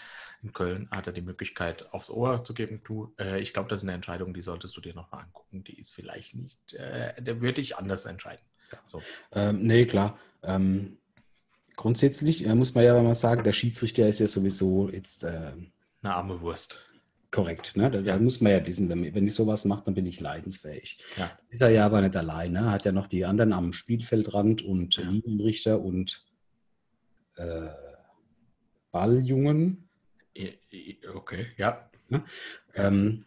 in Köln hat er die Möglichkeit aufs Ohr zu geben, du, äh, ich glaube, das ist eine Entscheidung, die solltest du dir nochmal angucken, die ist vielleicht nicht, äh, der würde ich anders entscheiden. So. Ähm, nee, klar. Ähm, grundsätzlich äh, muss man ja mal sagen, der Schiedsrichter ist ja sowieso jetzt äh, Eine arme Wurst. korrekt. Ne? Da, da muss man ja wissen, wenn, wenn ich sowas mache, dann bin ich leidensfähig. Ja. Ist er ja aber nicht alleine. Hat ja noch die anderen am Spielfeldrand und Ja. Linienrichter und äh, Balljungen. Okay, ja. Ähm,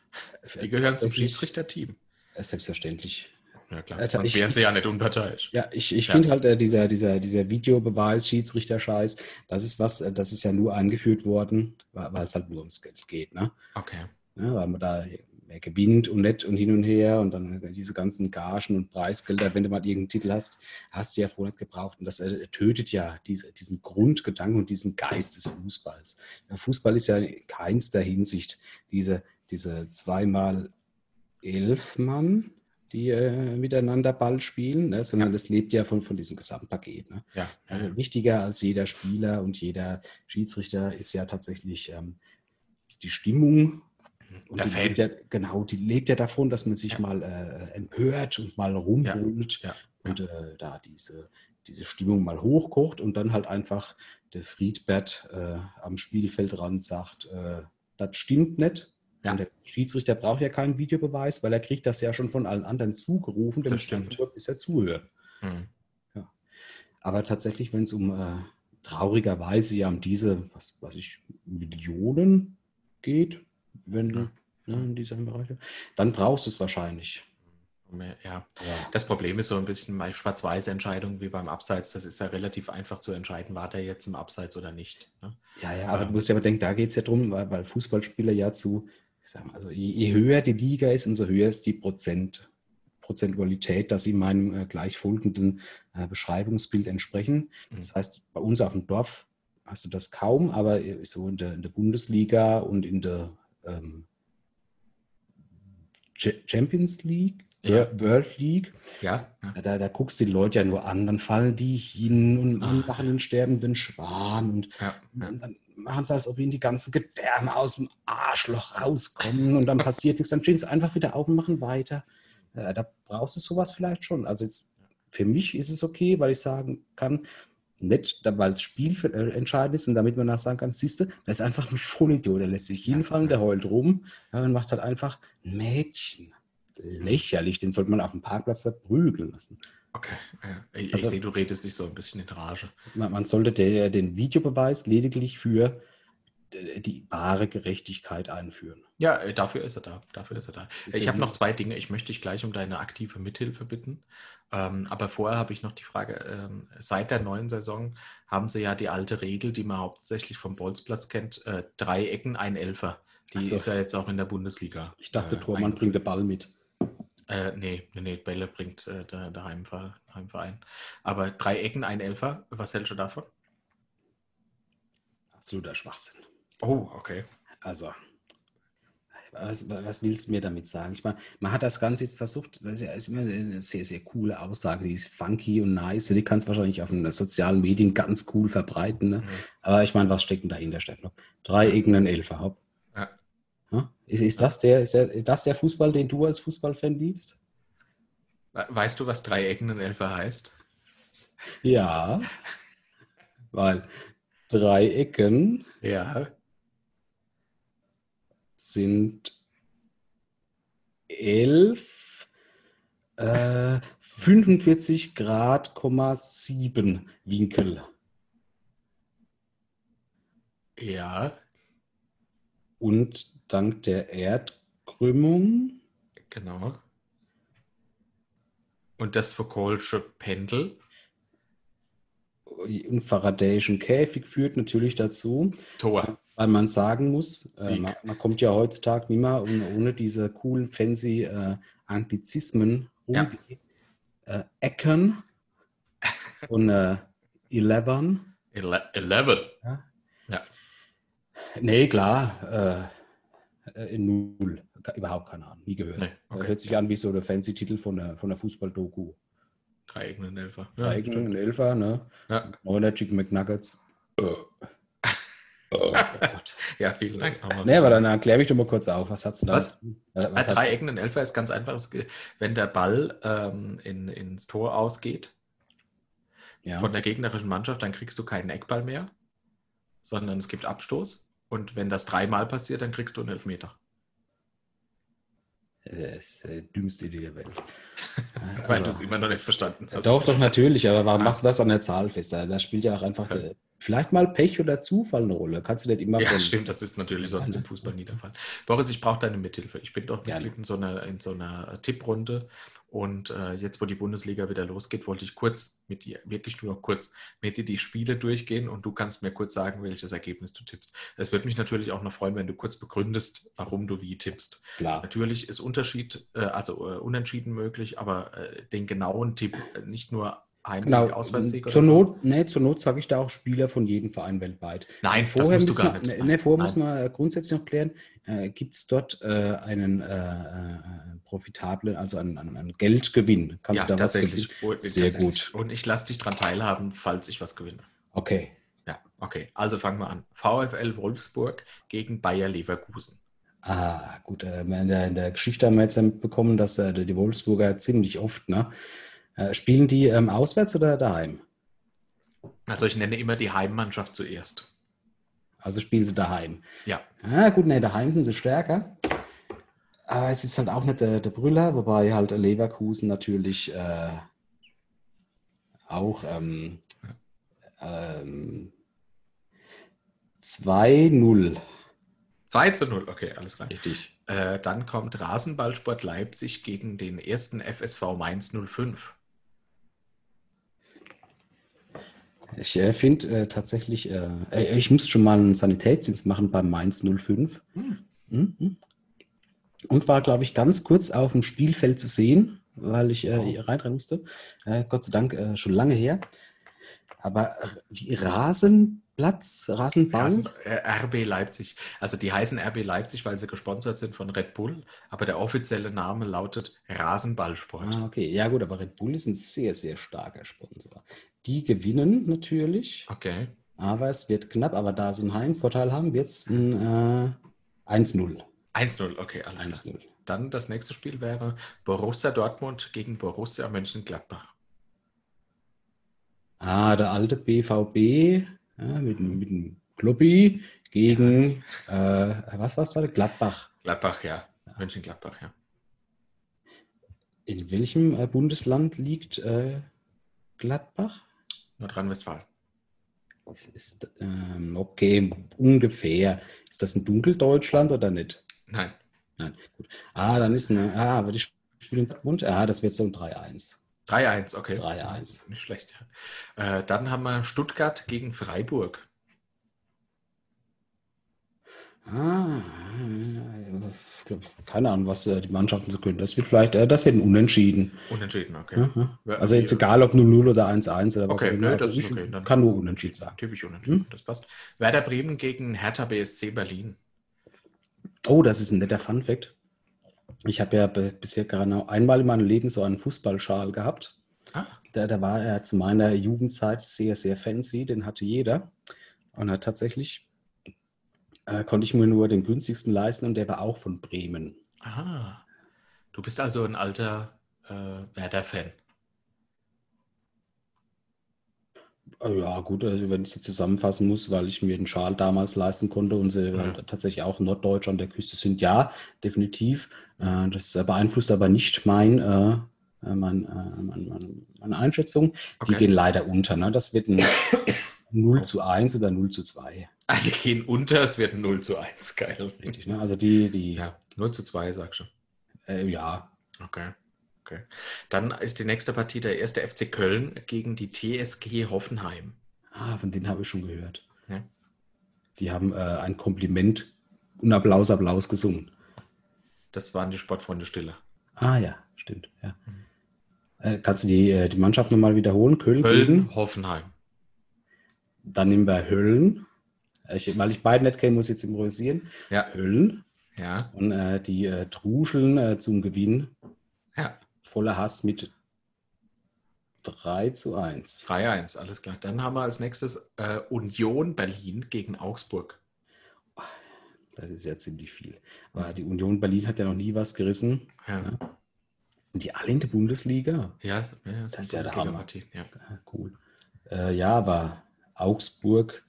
Die gehören zum Schiedsrichterteam. äh, Selbstverständlich. Ja, klar. Alter, Sonst ich- wären sie ja nicht unparteiisch. Ja, ich, ich Ja. finde halt äh, dieser, dieser, dieser Videobeweis, Schiedsrichter-Scheiß, das ist was, äh, das ist ja nur eingeführt worden, weil weil es halt nur ums Geld geht. Ne? Okay. Ja, weil man da mehr gewinnt und nett und hin und her und dann diese ganzen Gagen und Preisgelder, wenn du mal irgendeinen Titel hast, hast du ja vorher gebraucht. Und das äh, tötet ja diese, diesen Grundgedanken und diesen Geist des Fußballs. Der Fußball ist ja in keinster Hinsicht diese, diese zweimal elf Mann, die äh, miteinander Ball spielen, ne, sondern das lebt ja von, von diesem Gesamtpaket. Ne? Ja. Also wichtiger als jeder Spieler und jeder Schiedsrichter ist ja tatsächlich ähm, die Stimmung. Und Der die lebt ja, genau, die lebt ja davon, dass man sich Ja. mal äh, empört und mal rumbrüllt Ja. und äh, da diese, diese Stimmung mal hochkocht und dann halt einfach der Friedbert äh, am Spielfeldrand sagt, äh, das stimmt nicht. Ja. Und der Schiedsrichter braucht ja keinen Videobeweis, weil er kriegt das ja schon von allen anderen zugerufen, der Das muss stimmt. einfach nur bisher zuhören. Hm. Aber tatsächlich, wenn es um äh, traurigerweise ja um diese, was weiß ich, Millionen geht, wenn Ja. ne, in diesem Bereich, dann brauchst du es wahrscheinlich. Ja. das Problem ist so ein bisschen bei Schwarz-Weiß-Entscheidungen wie beim Abseits. Das ist ja relativ einfach zu entscheiden, war der jetzt im Abseits oder nicht. Ne? Ja, ja, aber ähm, du musst ja aber denken, da geht es ja darum, weil, weil, Fußballspieler ja zu, ich sag mal, also je, je, höher die Liga ist, umso höher ist die Prozent, Prozentualität, dass sie meinem äh, gleich folgenden äh, Beschreibungsbild entsprechen. Mhm. Das heißt, bei uns auf dem Dorf hast du das kaum, aber so in der, in der Bundesliga und in der ähm, Champions League, ja. World League, ja, ja. Da, da, guckst du die Leute ja nur an, dann fallen die hin und, und machen den sterbenden Schwan und, und dann machen sie, als ob ihnen die ganzen Gedärme aus dem Arschloch rauskommen und dann passiert nichts, dann stehen sie einfach wieder auf und machen weiter. Äh, da brauchst du sowas vielleicht schon. Also jetzt für mich ist es okay, weil ich sagen kann, nicht, weil das Spiel äh, entscheidend ist und damit man nach sagen kann, siehst du, das ist einfach ein Vollidiot, der lässt sich hinfallen, der heult rum ja, und macht halt einfach ein Mädchen. Lächerlich, den sollte man auf dem Parkplatz verprügeln lassen. Okay, ja. ich, also, ich sehe, du redest dich so ein bisschen in Rage. Man, man sollte der, den Videobeweis lediglich für die wahre Gerechtigkeit einführen. Ja, äh, dafür ist er da. Dafür ist er da. ich habe noch zwei Dinge. Ich möchte dich gleich um deine aktive Mithilfe bitten. Ähm, aber vorher habe ich noch die Frage: ähm, Seit der neuen Saison haben sie ja die alte Regel, die man hauptsächlich vom Bolzplatz kennt: äh, drei Ecken, ein Elfer. Die so. ist ja jetzt auch in der Bundesliga. Ich dachte, äh, Tormann bringt den Ball mit. Äh, nee, nee, nee, Bälle bringt äh, der, der Heimverein. Aber drei Ecken, ein Elfer, was hältst du davon? Absoluter Schwachsinn. Oh, okay. Also, was, was, willst du mir damit sagen? Ich meine, man hat das Ganze jetzt versucht, das ist, ja, ist immer eine sehr, sehr coole Aussage, die ist funky und nice, die kannst du wahrscheinlich auf den sozialen Medien ganz cool verbreiten. Ne? Mhm. Aber ich meine, was steckt denn dahinter, Steffen? Drei Ecken, ein Elfer, hopp. Ja. Ist, ist, das der, ist, der, ist das der Fußball, den du als Fußballfan liebst? Weißt du, was drei Ecken und Elfer heißt? Ja, weil drei Ecken ja sind 11, äh, 45 Grad, 7 Winkel. Ja. Und dank der Erdkrümmung. Genau. Und das Foucault'sche Pendel. Und Faradayischen Käfig führt natürlich dazu. Tor weil man sagen muss, äh, man, man, kommt ja heutzutage nicht mehr ohne, ohne diese coolen, fancy äh, Anglizismen um ja. äh, Ecken und äh, Eleven. Ele Eleven. Ja. ja. Nee, klar. Äh, null. Überhaupt keine Ahnung. Nie gehört. Nee, okay. Hört sich an wie so der fancy Titel von der, von der Fußball-Doku. Drei Ecken Elfer. Ja, Drei Ecken Elfer, ne? Ja. Neuner Chicken McNuggets. Ja, vielen Dank. Nee, aber dann erklär mich doch mal kurz auf. Was hat's da? Was? was Bei Dreiecken in Elfer ist ganz einfach, wenn der Ball ähm, in, ins Tor ausgeht ja. von der gegnerischen Mannschaft, dann kriegst du keinen Eckball mehr, sondern es gibt Abstoß. Und wenn das dreimal passiert, dann kriegst du einen Elfmeter. Das ist die dümmste Idee der Welt. Weil also, du es immer noch nicht verstanden hast. Doch, doch, natürlich, aber warum ah. machst du das an der Zahl fest? Da, spielt ja auch einfach ja. Vielleicht mal Pech oder Zufall eine Rolle. Kannst du nicht immer. Ja, von, stimmt, das ist natürlich sonst im Fußball nie der Fall. Boris, ich brauche deine Mithilfe. Ich bin doch Mitglied in so einer, in so einer Tipprunde und äh, jetzt, wo die Bundesliga wieder losgeht, wollte ich kurz mit dir, wirklich nur noch kurz mit dir die Spiele durchgehen und du kannst mir kurz sagen, welches Ergebnis du tippst. Es würde mich natürlich auch noch freuen, wenn du kurz begründest, warum du wie tippst. Klar. Natürlich ist Unterschied, äh, also äh, unentschieden möglich, aber äh, den genauen Tipp äh, nicht nur Heimsieg, genau. Auswärtssieg zur Not, so? nee, zur Not sage ich da auch Spieler von jedem Verein weltweit. Nein, vorher das musst du gar man, nicht. Ne, vorher muss man grundsätzlich noch klären, äh, gibt es dort äh, einen äh, äh, profitablen, also einen, einen, Geldgewinn? Kannst ja, du da tatsächlich. was gewinnen? Sehr gut. Und ich lasse dich daran teilhaben, falls ich was gewinne. Okay. Ja, okay. Also fangen wir an. VfL Wolfsburg gegen Bayer Leverkusen. Ah, gut. Äh, in der, in der Geschichte haben wir jetzt mitbekommen, dass äh, die Wolfsburger ziemlich oft, ne? Äh, spielen die ähm, auswärts oder daheim? Also ich nenne immer die Heimmannschaft zuerst. Also spielen sie daheim. Ja. Ah, gut, ne, daheim sind sie stärker. Aber es ist halt auch nicht der, der Brüller, wobei halt Leverkusen natürlich äh, auch ähm, ähm, 2-0. 2 zu 0, okay, alles klar. Richtig. Äh, dann kommt Rasenballsport Leipzig gegen den ersten FSV Mainz 05. Ich äh, finde äh, tatsächlich, äh, äh, ich muss schon mal einen Sanitätsdienst machen beim Mainz 05. Hm. Mhm. Und war, glaube ich, ganz kurz auf dem Spielfeld zu sehen, weil ich äh, reinrennen musste. Äh, Gott sei Dank äh, schon lange her. Aber wie Rasenplatz, Rasenball? Rasen, RB Leipzig. Also die heißen RB Leipzig, weil sie gesponsert sind von Red Bull, aber der offizielle Name lautet Rasenballsport. Ah, okay. Ja gut, aber Red Bull ist ein sehr, sehr starker Sponsor. Die gewinnen natürlich, Okay. aber es wird knapp. Aber da sie einen Heimvorteil haben, wird es ein äh, 1-0. 1-0, okay, alles klar. 1-0. Dann das nächste Spiel wäre Borussia Dortmund gegen Borussia Mönchengladbach. Ah, der alte BVB ja, mit, dem- mit dem Kloppi gegen, äh, was was war das? Gladbach. Gladbach, ja. Mönchengladbach, ja. In welchem äh, Bundesland liegt äh, Gladbach? Nordrhein-Westfalen. Das ist, ähm, okay, ungefähr. Ist das ein Dunkeldeutschland oder nicht? Nein. Nein, gut. Ah, dann ist eine, ah, aber die spielen Dortmund. Ah, das wird so ein 3-1. 3-1, okay. 3-1. Nicht schlecht, ja. Äh, dann haben wir Stuttgart gegen Freiburg. Ah, keine Ahnung, was äh, die Mannschaften so können. Das wird vielleicht, äh, das wird ein Unentschieden. Unentschieden, okay. Ja, Also jetzt egal, ob 0-0 oder 1-1 oder was Okay, auch immer. nö, Also das ist ich okay. Dann- kann nur Unentschieden sagen. Typisch unentschieden, Hm? das passt. Werder Bremen gegen Hertha BSC Berlin. Oh, das ist ein netter Funfact. Ich habe ja bisher gerade einmal in meinem Leben so einen Fußballschal gehabt. Ah, Da, da war er zu meiner Jugendzeit sehr, sehr fancy. Den hatte jeder. Und er tatsächlich äh, konnte ich mir nur den günstigsten leisten und der war auch von Bremen. aha. Du bist also ein alter äh, Werder-Fan. Äh, Ja, gut, also wenn ich sie zusammenfassen muss, weil ich mir den Schal damals leisten konnte und sie Ja. halt tatsächlich auch Norddeutsch an der Küste sind, ja, definitiv. Äh, Das beeinflusst aber nicht mein, äh, äh, mein, äh, mein, mein, meine Einschätzung. Die Okay. gehen leider unter. Ne? Das wird ein 0 zu 1 oder 0 zu 2. Die gehen unter, es wird ein 0 zu 1. Geil. Richtig, ne? Also die, die, Ja, 0 zu 2, sagst du. äh, ja, Okay. okay. Dann ist die nächste Partie der erste FC Köln gegen die TSG Hoffenheim. ah, von denen habe ich schon gehört. Ja. Die haben äh, ein Kompliment und Applaus, Applaus gesungen. Das waren die Sportfreunde Stille. Ah ja, stimmt. Ja. Äh, kannst du die, äh, die Mannschaft nochmal wiederholen? Köln, Köln, gegen? Hoffenheim. Dann nehmen wir Höllen. Ich, weil ich beide nicht kenne, muss ich jetzt improvisieren. Ja, Höllen. ja, Und äh, die äh, truscheln äh, zum Gewinn ja. voller Hass mit 3 zu 1. 3-1, alles klar. Dann haben wir als nächstes äh, Union Berlin gegen Augsburg. Das ist ja ziemlich viel. Aber die Union Berlin hat ja noch nie was gerissen. Ja, Ja. Sind die alle in der Bundesliga? ja, ja das, Das ist ja der Bundesliga-Partien, Ja. Ah, Cool. Äh, ja, aber Augsburg,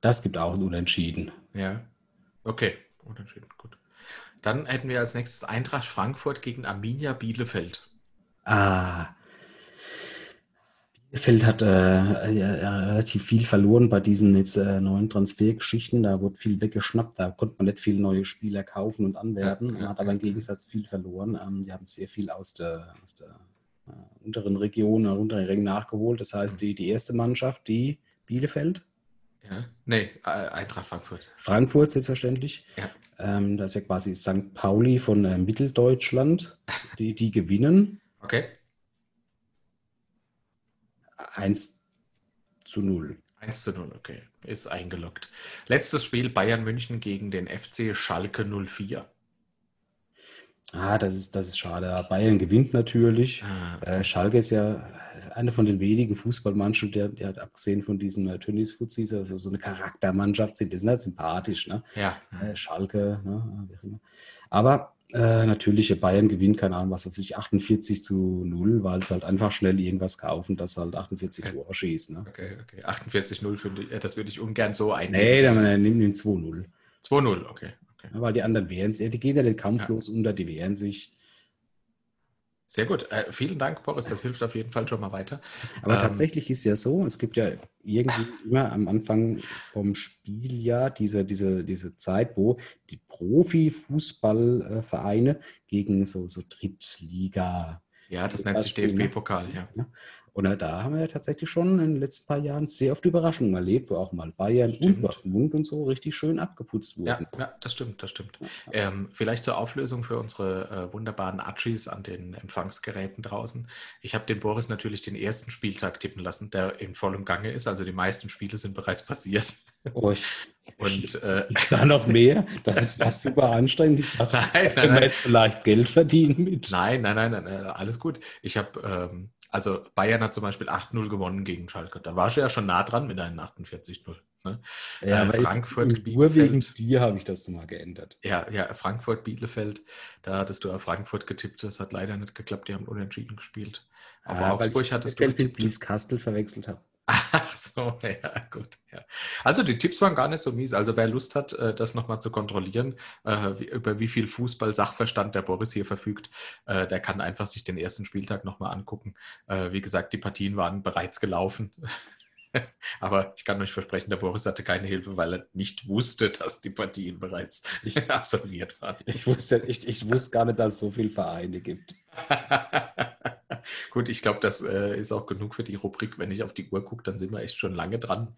das gibt auch ein Unentschieden. ja. Okay, unentschieden, gut. Dann hätten wir als nächstes Eintracht Frankfurt gegen Arminia Bielefeld. Ah. Bielefeld hat äh, ja, ja, relativ viel verloren bei diesen jetzt äh, neuen Transfergeschichten. Da wurde viel weggeschnappt. Da konnte man nicht viele neue Spieler kaufen und anwerben. Ja, Man ja, hat aber im ja. Gegensatz viel verloren. Ähm, die haben sehr viel aus der, aus der äh, unteren Region, äh, unteren Ring nachgeholt. Das heißt, Mhm. die, die erste Mannschaft, die Bielefeld, Ja. Nee, äh, Eintracht Frankfurt. Frankfurt selbstverständlich. Ja. Ähm, das ist ja quasi St. Pauli von äh, Mitteldeutschland. Die, die gewinnen Okay. 1 zu 0. 1 zu 0, okay. Ist eingeloggt. Letztes Spiel Bayern München gegen den FC Schalke 04. Ah, das ist, das ist schade. Bayern gewinnt natürlich. Ah, Äh, Schalke ist ja eine von den wenigen Fußballmannschaften, der, der hat abgesehen von diesen äh, Tennis-Fuzis, also so eine Charaktermannschaft sind. Die sind halt sympathisch, ne? ja. Äh, Schalke, ne? wie auch immer. Aber äh, natürlich, Bayern gewinnt, keine Ahnung, was auf sich, 48 zu 0, weil es halt einfach schnell irgendwas kaufen, das halt 48 Ja. Tore schießt. Ne? Okay, okay. 48-0 finde ich, äh, das würde ich ungern so Nee, einnehmen. dann äh, nimmt nimmt 2-0. 2-0, okay. Ja, weil die anderen wehren sich, die gehen ja nicht kampflos unter, die wehren sich. Sehr gut. Äh, vielen Dank, Boris. Das hilft auf jeden Fall schon mal weiter. Aber ähm, tatsächlich ist ja so, es gibt ja irgendwie immer am Anfang vom Spieljahr diese, diese, diese Zeit, wo die Profi-Fußballvereine gegen so, so Drittliga. Ja, das nennt sich DFB-Pokal, ja. Und da haben wir ja tatsächlich schon in den letzten paar Jahren sehr oft Überraschungen erlebt, wo auch mal Bayern stimmt. und Dortmund und so richtig schön abgeputzt wurden. Ja, ja das stimmt, das stimmt. Ähm, vielleicht zur Auflösung für unsere äh, wunderbaren Achis an den Empfangsgeräten draußen. Ich habe den Boris natürlich den ersten Spieltag tippen lassen, der in vollem Gange ist. Also die meisten Spiele sind bereits passiert. Oh, ich, und äh, ist da noch mehr? Das ist das super anstrengend. Ich dachte, nein, nein, nein. jetzt vielleicht Geld verdienen mit. Nein, nein, nein, nein, alles gut. Ich habe ähm, also Bayern hat zum Beispiel 8-0 gewonnen gegen Schalke. Da war du ja schon nah dran mit einem 48-0. Ne? Ja, äh, Frankfurt, Nur wegen dir habe ich das mal geändert. Ja, ja, Frankfurt, Bielefeld, da hattest du auf Frankfurt getippt. Das hat leider nicht geklappt. Die haben unentschieden gespielt. Auf ah, Augsburg hattest du getippt. Kastel verwechselt habe. Ach so, ja, gut. Ja. Also die Tipps waren gar nicht so mies. Also wer Lust hat, äh, das nochmal zu kontrollieren, äh, über wie viel Fußball-Sachverstand der Boris hier verfügt, äh, der kann einfach sich den ersten Spieltag nochmal angucken. Wie gesagt, die Partien waren bereits gelaufen. Aber ich kann euch versprechen, der Boris hatte keine Hilfe, weil er nicht wusste, dass die Partien bereits absolviert waren. Ich wusste, ich, ich wusste gar nicht, dass es so viele Vereine gibt. Gut, ich glaube, das äh, ist auch genug für die Rubrik. Wenn ich auf die Uhr gucke, dann sind wir echt schon lange dran.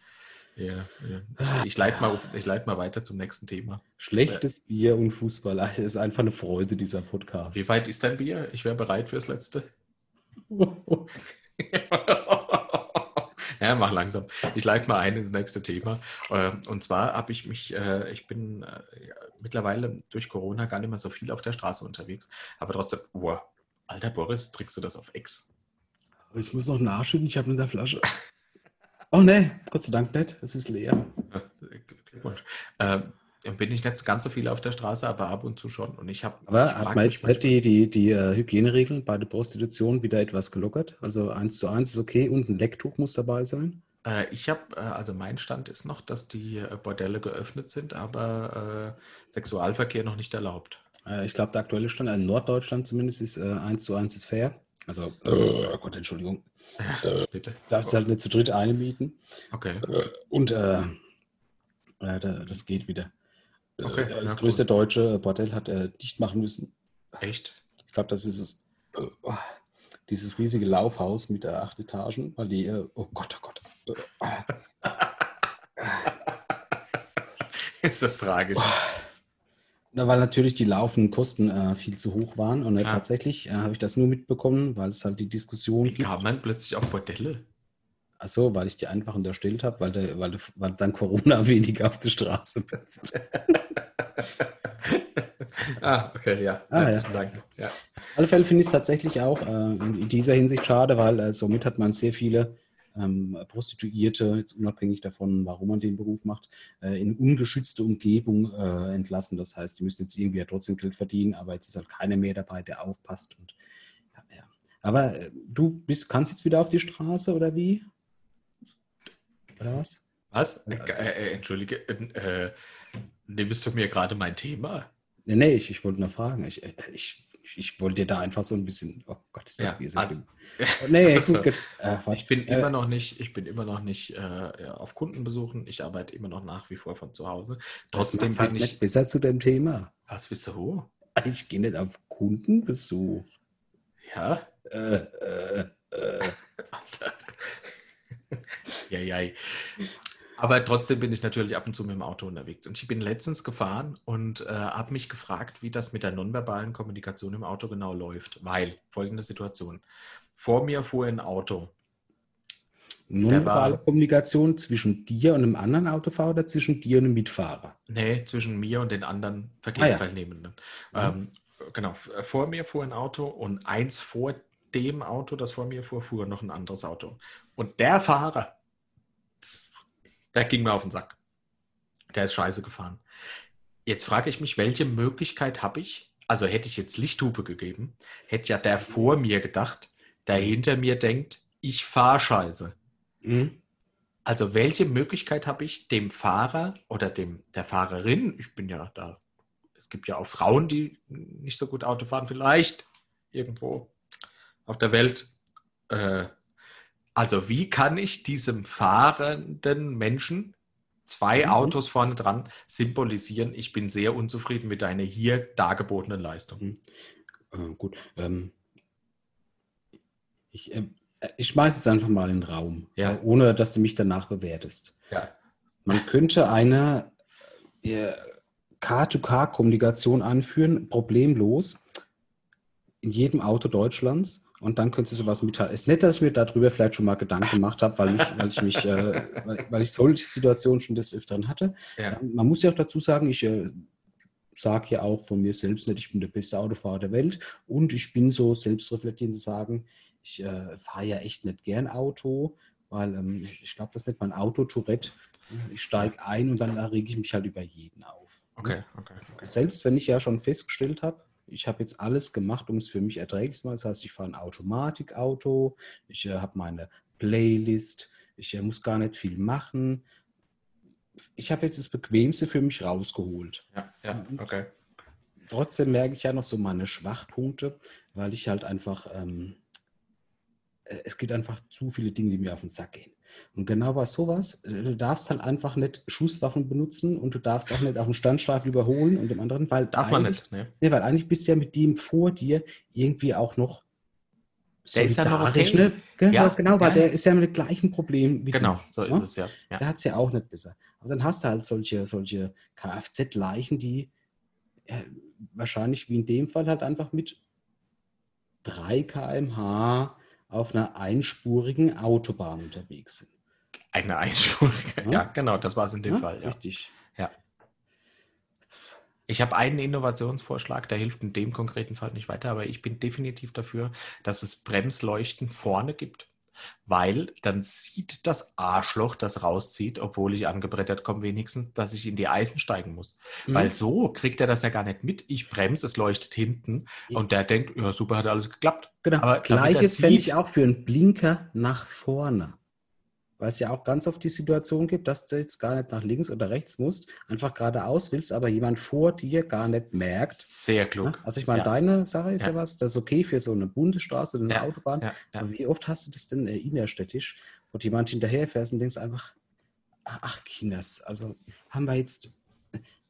Ja, ja. Ich leite mal, leit mal weiter zum nächsten Thema. Schlechtes äh, Bier und Fußball. Das ist einfach eine Freude, dieser Podcast. Wie weit ist dein Bier? Ich wäre bereit fürs letzte. ja, mach langsam. Ich leite mal ein ins nächste Thema. Ähm, und zwar habe ich mich, äh, ich bin äh, mittlerweile durch Corona gar nicht mehr so viel auf der Straße unterwegs, aber trotzdem, wow, Alter Boris, trinkst du das auf Ex? Ich muss noch nachschütten, ich habe in der Flasche. Oh ne, Gott sei Dank nicht, es ist leer. Glückwunsch. Ähm, bin ich nicht ganz so viel auf der Straße, aber ab und zu schon. Und ich habe. Aber hat man jetzt nicht die, die, die uh, Hygieneregeln bei der Prostitution wieder etwas gelockert? Also eins zu eins ist okay und ein Lecktuch muss dabei sein? Äh, ich habe, äh, also mein Stand ist noch, dass die äh, Bordelle geöffnet sind, aber äh, Sexualverkehr noch nicht erlaubt. Äh, ich glaube, der aktuelle Stand, in Norddeutschland zumindest, ist äh, 1 zu 1 ist fair. Also, oh Gott, Entschuldigung. Bitte. Darfst du halt nicht zu dritt eine mieten. Okay. Und äh, äh das geht wieder. Okay, das größte cool. deutsche Bordell hat er dicht machen müssen. Echt? Ich glaube, das ist es. Oh, dieses riesige Laufhaus mit der acht Etagen, weil die, äh, oh Gott, oh Gott. ist das tragisch. Oh. Na, weil natürlich die laufenden Kosten äh, viel zu hoch waren. Und äh, tatsächlich äh, habe ich das nur mitbekommen, weil es halt die Diskussion Wie gibt. kam man plötzlich auf Bordelle? Achso, weil ich die einfach unterstellt habe, weil, der, weil, weil dann Corona weniger auf der Straße bist. ah, okay, ja. Ah, ja. Dank. Ja. Auf alle Fälle finde ich es tatsächlich auch äh, in dieser Hinsicht schade, weil äh, somit hat man sehr viele ähm, Prostituierte, jetzt unabhängig davon, warum man den Beruf macht, äh, in ungeschützte Umgebung äh, entlassen. Das heißt, die müssen jetzt irgendwie ja trotzdem Geld verdienen, aber jetzt ist halt keiner mehr dabei, der aufpasst. Und, ja, ja. Aber äh, du bist, kannst jetzt wieder auf die Straße oder wie? Oder was? Was? Äh, äh, entschuldige, äh, nimmst du mir gerade mein Thema? Nee, nee, ich, ich wollte nur fragen. Ich, ich ich, ich, wollte dir da einfach so ein bisschen, oh Gott, ist das ja, so also, nee, also, gut, gut. Äh, ich bin äh, immer noch nicht, ich bin immer noch nicht äh, auf Kundenbesuchen. Ich arbeite immer noch nach wie vor von zu Hause. Trotzdem bin halt ich besser zu dem Thema. Was wieso? Ich gehe nicht auf Kundenbesuch. Ja. Äh, äh, äh. Alter. ja, ja. Aber trotzdem bin ich natürlich ab und zu mit dem Auto unterwegs. Und ich bin letztens gefahren und äh, habe mich gefragt, wie das mit der nonverbalen Kommunikation im Auto genau läuft. Weil, folgende Situation. Vor mir fuhr ein Auto. Nonverbale Kommunikation zwischen dir und einem anderen Autofahrer oder zwischen dir und einem Mitfahrer? Nee, zwischen mir und den anderen Verkehrsteilnehmenden. Ah, ja. ähm, genau, vor mir fuhr ein Auto und eins vor dem Auto, das vor mir fuhr, fuhr noch ein anderes Auto. Und der Fahrer, der ging mir auf den Sack. Der ist scheiße gefahren. Jetzt frage ich mich, welche Möglichkeit habe ich? Also hätte ich jetzt Lichthupe gegeben, hätte ja der vor mir gedacht, der hinter mir denkt, ich fahre scheiße. Mhm. Also welche Möglichkeit habe ich dem Fahrer oder dem der Fahrerin, ich bin ja da, es gibt ja auch Frauen, die nicht so gut Auto fahren, vielleicht irgendwo. auf der Welt. Äh, also wie kann ich diesem fahrenden Menschen zwei Mhm. Autos vorne dran symbolisieren, ich bin sehr unzufrieden mit deiner hier dargebotenen Leistung. Äh, gut. Ähm, ich, äh, ich schmeiße jetzt einfach mal in den Raum, Ja. äh, ohne dass du mich danach bewertest. Ja. Man könnte eine äh, K2K-Kommunikation anführen, problemlos, in jedem Auto Deutschlands. Und dann könntest du sowas mitteilen. Ist nett, dass ich mir darüber vielleicht schon mal Gedanken gemacht habe, weil ich, weil ich mich, äh, weil, weil ich solche Situationen schon des Öfteren hatte. Ja. Man muss ja auch dazu sagen, ich äh, sage ja auch von mir selbst nicht, ich bin der beste Autofahrer der Welt. Und ich bin so selbstreflektierend zu sagen, ich äh, fahre ja echt nicht gern Auto, weil ähm, ich glaube, das nennt man Auto-Tourette. Ich steige ein und dann errege ich mich halt über jeden auf. Okay, okay. okay. Selbst wenn ich ja schon festgestellt habe, ich habe jetzt alles gemacht, um es für mich erträglich zu machen. Das heißt, ich fahre ein Automatikauto, ich äh, habe meine Playlist, ich äh, muss gar nicht viel machen. Ich habe jetzt das Bequemste für mich rausgeholt. Ja, ja, okay. Trotzdem merke ich ja noch so meine Schwachpunkte, weil ich halt einfach, ähm, äh, es gibt einfach zu viele Dinge, die mir auf den Sack gehen. Und genau bei sowas, äh, du darfst halt einfach nicht Schusswaffen benutzen und du darfst auch nicht auf dem Standstreifen überholen und dem anderen, weil Darf man nicht, ne? Nee, weil eigentlich bist du ja mit dem vor dir irgendwie auch noch Der ist ja noch okay. ne? Genau, Ja, genau weil der ist ja mit dem gleichen Problem wie Genau, du. so ja? ist es ja. ja. Der hat es ja auch nicht besser. Aber dann hast du halt solche, solche Kfz-Leichen, die äh, wahrscheinlich wie in dem Fall halt einfach mit 3 km/h auf einer einspurigen Autobahn unterwegs sind. Eine Einspurige. Ja. Ja, genau, das war es in dem Ja, Fall. Ja. Richtig. Ich habe einen Innovationsvorschlag, der hilft in dem konkreten Fall nicht weiter, aber ich bin definitiv dafür, dass es Bremsleuchten vorne gibt, weil dann sieht das Arschloch, das rauszieht, obwohl ich angebrettert komme, wenigstens, dass ich in die Eisen steigen muss. Mhm. Weil so kriegt er das ja gar nicht mit. Ich bremse, es leuchtet hinten und der denkt, ja, super, hat alles geklappt. Genau. Aber er Gleiches fände ich auch für einen Blinker nach vorne. Weil es ja auch ganz oft die Situation gibt, dass du jetzt gar nicht nach links oder rechts musst, einfach geradeaus willst, aber jemand vor dir gar nicht merkt. Sehr klug. Also ich meine, Ja. deine Sache ist ja. Ja. was, das ist okay für so eine Bundesstraße oder eine Ja, Autobahn. Aber wie oft hast du das denn äh, innerstädtisch, wo jemand hinterherfährst und denkst einfach, ach Kinders, also haben wir jetzt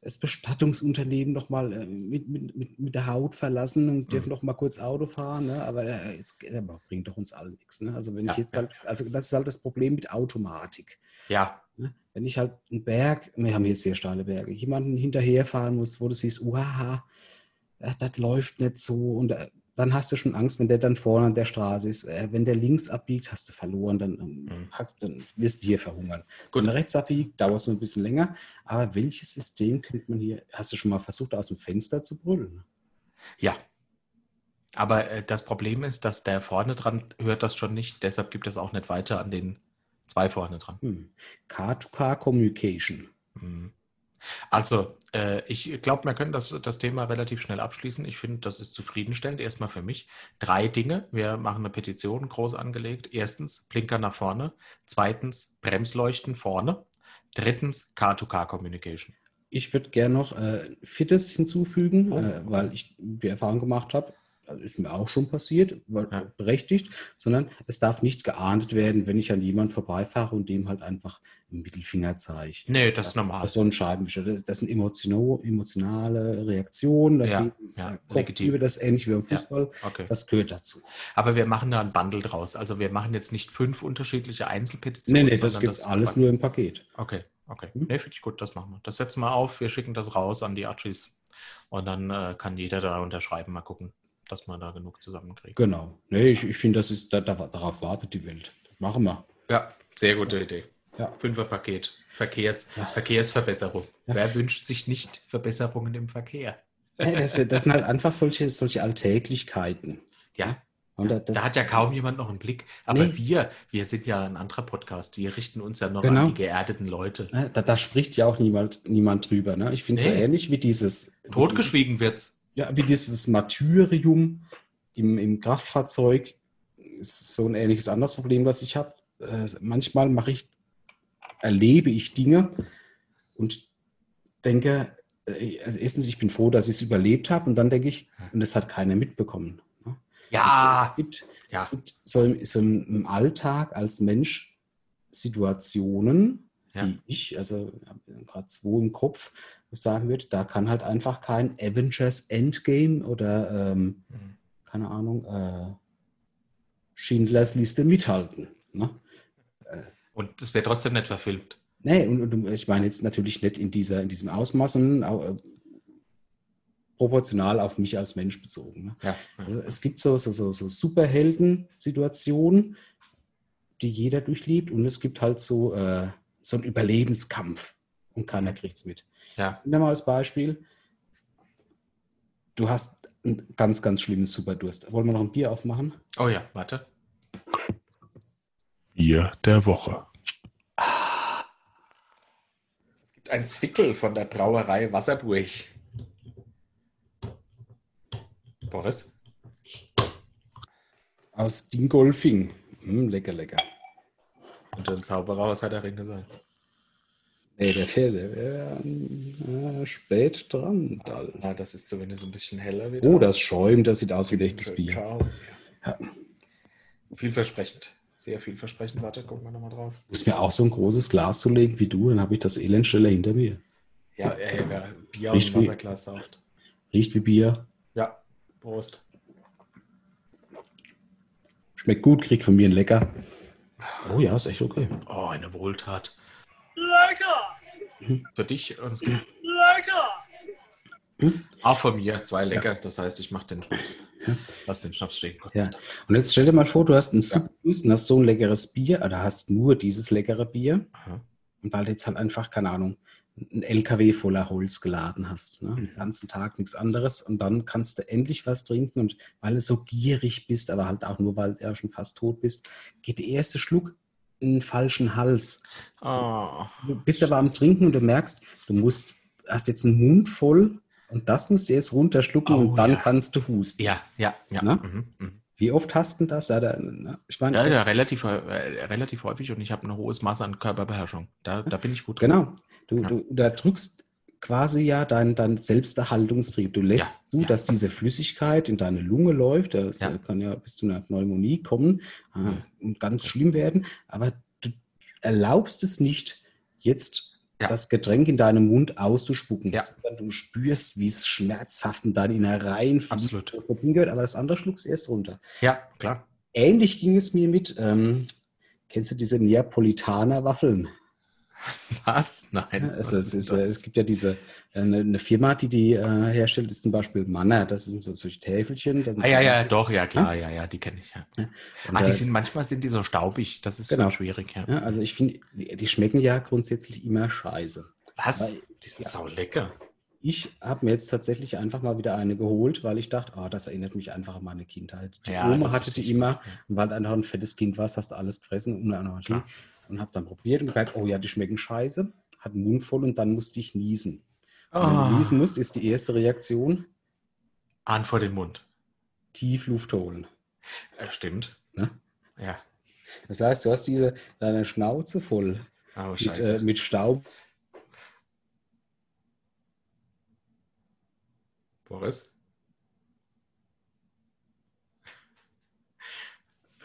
das Bestattungsunternehmen noch mal äh, mit, mit, mit, der Haut verlassen und dürfen Mhm. noch mal kurz Auto fahren, ne? aber äh, jetzt äh, bringt doch uns allen nichts. Ne? Also wenn Ja, ich jetzt ja. halt, also das ist halt das Problem mit Automatik. ja. Ne? Wenn ich halt einen Berg, wir haben hier sehr steile Berge, jemanden hinterherfahren muss, wo du siehst, uhaha, das läuft nicht so und äh, dann hast du schon Angst, wenn der dann vorne an der Straße ist. Äh, wenn der links abbiegt, hast du verloren, dann, ähm, Mhm. dann wirst du hier verhungern. Gut. Wenn er rechts abbiegt, dauert es noch ein bisschen länger. Aber welches System könnte man hier, hast du schon mal versucht, aus dem Fenster zu brüllen? Ja. Aber äh, das Problem ist, dass der vorne dran hört das schon nicht, deshalb gibt es auch nicht weiter an den zwei vorne dran. Hm. Car-to-Car Communication. Mhm. Also, äh, ich glaube, wir können das, das Thema relativ schnell abschließen. Ich finde, das ist zufriedenstellend. Erstmal für mich. Drei Dinge. Wir machen eine Petition groß angelegt. Erstens, Blinker nach vorne. Zweitens, Bremsleuchten vorne. Drittens, Car-to-Car-Communication. Ich würde gerne noch äh, Fittes hinzufügen, Oh, äh, weil ich die Erfahrung gemacht habe, ist mir auch schon passiert, Ja. berechtigt, sondern es darf nicht geahndet werden, wenn ich an jemand vorbeifahre und dem halt einfach einen Mittelfinger zeige. Nee, das ist normal. Das ist so ein Scheibenwischer. Das, das sind emotional, emotionale Reaktionen. Da Ja, ja, über das ähnlich wie beim Ja. Fußball. Okay. Das gehört dazu. Aber wir machen da ein Bundle draus. Also wir machen jetzt nicht fünf unterschiedliche Einzelpetitionen. Nee, nee, das gibt alles nur im Paket. Okay, okay. Hm? Nee, finde ich gut, das machen wir. Das setzen wir auf, wir schicken das raus an die Archis und dann äh, kann jeder da unterschreiben, mal gucken, dass wir da genug zusammenkriegen. Genau. Nee, ich, ich finde, das ist, da, da, darauf wartet die Welt. Das machen wir. Ja, sehr gute Idee. Ja. Fünferpaket, Verkehrs, Ja. Verkehrsverbesserung. Ja. Wer wünscht sich nicht Verbesserungen im Verkehr? Das, das sind halt einfach solche, solche Alltäglichkeiten. Ja, Und ja. das, da hat ja kaum jemand noch einen Blick. Aber Nee. wir, wir sind ja ein anderer Podcast. Wir richten uns ja noch Genau. an die geerdeten Leute. Da, da spricht ja auch niemand, niemand drüber. Ne? Ich finde es Nee. so ähnlich wie dieses, Totgeschwiegen wird's. Ja, wie dieses Martyrium im, im Kraftfahrzeug. Ist so ein ähnliches anderes Problem, was ich habe. Äh, manchmal mache ich, erlebe ich Dinge und denke, äh, also erstens, ich bin froh, dass ich es überlebt habe und dann denke ich, und das hat keiner mitbekommen. ne? Ja, Es gibt, Ja. Es gibt so, im- so im Alltag als Mensch Situationen, Ja. die ich, also gerade zwei im Kopf, ich sagen würde, da kann halt einfach kein Avengers Endgame oder ähm, Mhm. keine Ahnung, äh, Schindlers Liste mithalten. Ne? Und das wäre trotzdem nicht verfilmt. Nee, und, und ich meine jetzt natürlich nicht in, dieser, in diesem Ausmaß, sondern auch, äh, proportional auf mich als Mensch bezogen. Ne? Ja. Also es gibt so, so, so, so Superhelden-Situationen, die jeder durchlebt, und es gibt halt so, äh, so einen Überlebenskampf und keiner kriegt es mit. Ja. Nehmen wir mal als Beispiel. Du hast einen ganz, ganz schlimmen Superdurst. Wollen wir noch ein Bier aufmachen? Oh ja, warte. Bier der Woche. Es gibt ein Zwickel von der Brauerei Wasserburg. Boris? Aus Dingolfing. Mm, lecker, lecker. Und ein Zauberer aus der Ringe sein. Nee, der. Der wäre äh, spät dran. Ah, das ist zumindest ein bisschen heller wieder. Oh, das schäumt. Das sieht aus wie ein echtes Schön Bier. Ja. Vielversprechend. Sehr vielversprechend. Warte, gucken wir nochmal drauf. Muss mir auch so ein großes Glas zulegen wie du, dann habe ich das Elend schneller hinter mir. Ja, ey, wer Bier Riecht und wie- Wasserglas sauft. Riecht wie Bier, Ja, Prost. schmeckt gut, kriegt von mir ein Lecker. Oh ja, ist echt okay. Oh, eine Wohltat. Lecker! Für dich und Lecker! auch von mir zwei lecker. Das heißt, ich mache den Schnaps. Lass den Schnaps stehen. Ja. Und jetzt stell dir mal vor, du hast einen super und hast so ein leckeres Bier, oder hast nur dieses leckere Bier, Aha. und weil du jetzt halt einfach, keine Ahnung, ein LKW voller Holz geladen hast, ne? Mhm. den ganzen Tag nichts anderes und dann kannst du endlich was trinken und weil du so gierig bist, aber halt auch nur, weil du ja schon fast tot bist, geht der erste Schluck in den falschen Hals. Oh. Du bist aber am Trinken und du merkst, du musst, hast jetzt einen Mund voll und das musst du jetzt runterschlucken Oh, und dann ja. kannst du husten. Ja, ja, ja. Mhm, mhm. Wie oft hast du das? Ja, da, ich meine, Ja, ja relativ, äh, relativ häufig und ich habe ein hohes Maß an Körperbeherrschung. Da, da bin ich gut drin. genau. Du, du da drückst quasi ja dein, dein Selbsterhaltungstrieb. Du lässt Ja, zu, ja. dass diese Flüssigkeit in deine Lunge läuft. Das Ja. äh, kann ja bis zu einer Pneumonie kommen äh, Mhm. und ganz schlimm werden. Aber du erlaubst es nicht, jetzt das Getränk in deinem Mund auszuspucken, Ja. sondern du spürst, wie es schmerzhaft in deine Innereien Absolut. aber das andere schluckst du erst runter. Ja, klar. Ähnlich ging es mir mit, ähm, kennst du diese Neapolitaner-Waffeln? Was? Nein. Also was es, ist, äh, es gibt ja diese äh, eine, eine Firma, die die äh, herstellt, ist zum Beispiel Manner. Das sind so solche Täfelchen. Das sind Ah, ja, ja, doch, ja, klar, ja, ja, die kenne ich, ja. Und, Ah, die äh, sind, manchmal sind die so staubig, das ist Genau. so schwierig, ja. ja, also ich finde, die, die schmecken ja grundsätzlich immer scheiße. Was? Weil- Die sind ja. sau lecker. Ich habe mir jetzt tatsächlich einfach mal wieder eine geholt, weil ich dachte, ah, das erinnert mich einfach an meine Kindheit. Die Ja, Oma hatte die immer, ja. weil du einfach ein fettes Kind warst, hast du alles gefressen und, und, habe dann probiert und gemerkt, oh ja, die schmecken scheiße, hat den Mund voll und dann musste ich niesen. Und wenn Oh, du niesen musst, ist die erste Reaktion, An vor den Mund. tief Luft holen. Äh, stimmt. Ne? Ja. Das heißt, du hast diese deine Schnauze voll Oh, mit, äh, mit Staub. Boris?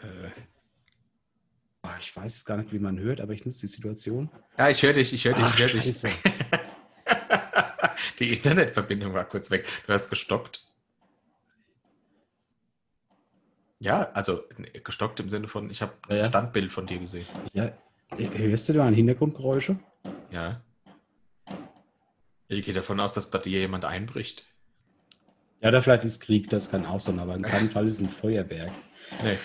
Äh, Ah, Ich weiß es gar nicht, wie man hört, aber ich nutze die Situation. ja, ich höre dich, ich höre dich, Ach, ich höre dich. Die Internetverbindung war kurz weg. Du hast gestockt. Ja, also gestockt im Sinne von, ich habe ein Ja, ja. Standbild von dir gesehen. Ja, hörst du da an Hintergrundgeräusche? Ja. Ich gehe davon aus, dass bei dir jemand einbricht. Ja, da vielleicht ist Krieg, das kann auch sein, aber in keinem Fall ist es ein Feuerwerk. Nee.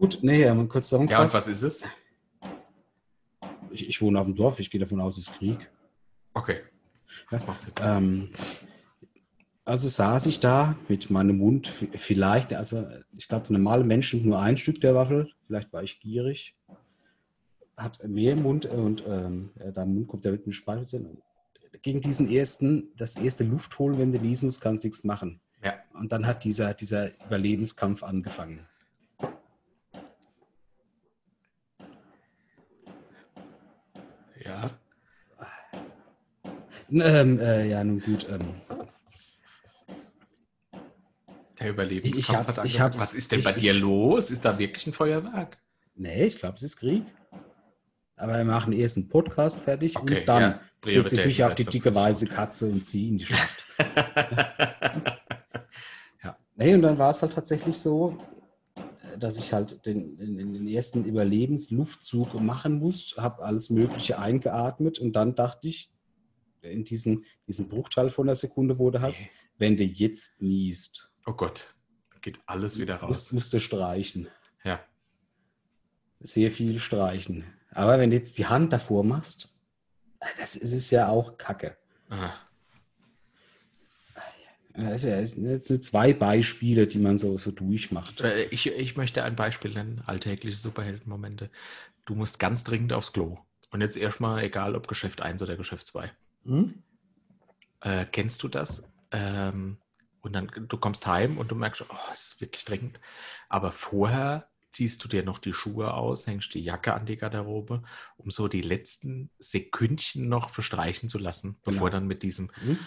Gut, nee, ja, mal kurz Ja, und was ist es? ich, ich wohne auf dem Dorf, ich gehe davon aus, es ist Krieg. Okay. Das macht Sinn. Ähm, also saß ich da mit meinem Mund, vielleicht, also ich glaube, der normale Mensch nimmt nur ein Stück der Waffel, vielleicht war ich gierig, hat mehr im Mund und ähm, dein Mund kommt ja mit dem Speichel. Gegen diesen ersten, das erste Luftholen, wenn du niesen musst, kannst du nichts machen. Ja. Und dann hat dieser, dieser Überlebenskampf angefangen. Ja. Ähm, äh, ja, nun gut. Ähm, Der Überlebenskampf hat angefangen. Was ist denn ich- bei dir ich- los? Ist da wirklich ein Feuerwerk? Nee, ich glaube, es ist Krieg. Aber wir machen erst einen Podcast fertig Okay, und dann ja, setze ich mich auf die dicke weiße. Katze und ziehe in die Schlacht. Nee, und dann war es halt tatsächlich so, äh, dass ich halt den, den ersten Überlebensluftzug machen musste, habe alles Mögliche eingeatmet und dann dachte ich, in diesen, diesen Bruchteil von einer Sekunde, wo du hast, Nee. wenn du jetzt niest, Oh Gott, geht alles wieder raus. musst, musst du streichen. Ja. Sehr viel streichen. Aber wenn du jetzt die Hand davor machst, das ist es ja auch Kacke. Ah. Das ja das sind jetzt nur zwei Beispiele, die man so, so durchmacht. Äh, Ich, ich möchte ein Beispiel nennen, alltägliche Superheldenmomente. Du musst ganz dringend aufs Klo. Und jetzt erstmal, egal ob Geschäft 1 oder Geschäft 2. Hm? Äh, kennst du das? Ähm, und dann, du kommst heim und du merkst, oh, es ist wirklich dringend. Aber vorher ziehst du dir noch die Schuhe aus, hängst die Jacke an die Garderobe, um so die letzten Sekündchen noch verstreichen zu lassen, bevor Genau. dann mit diesem Hm?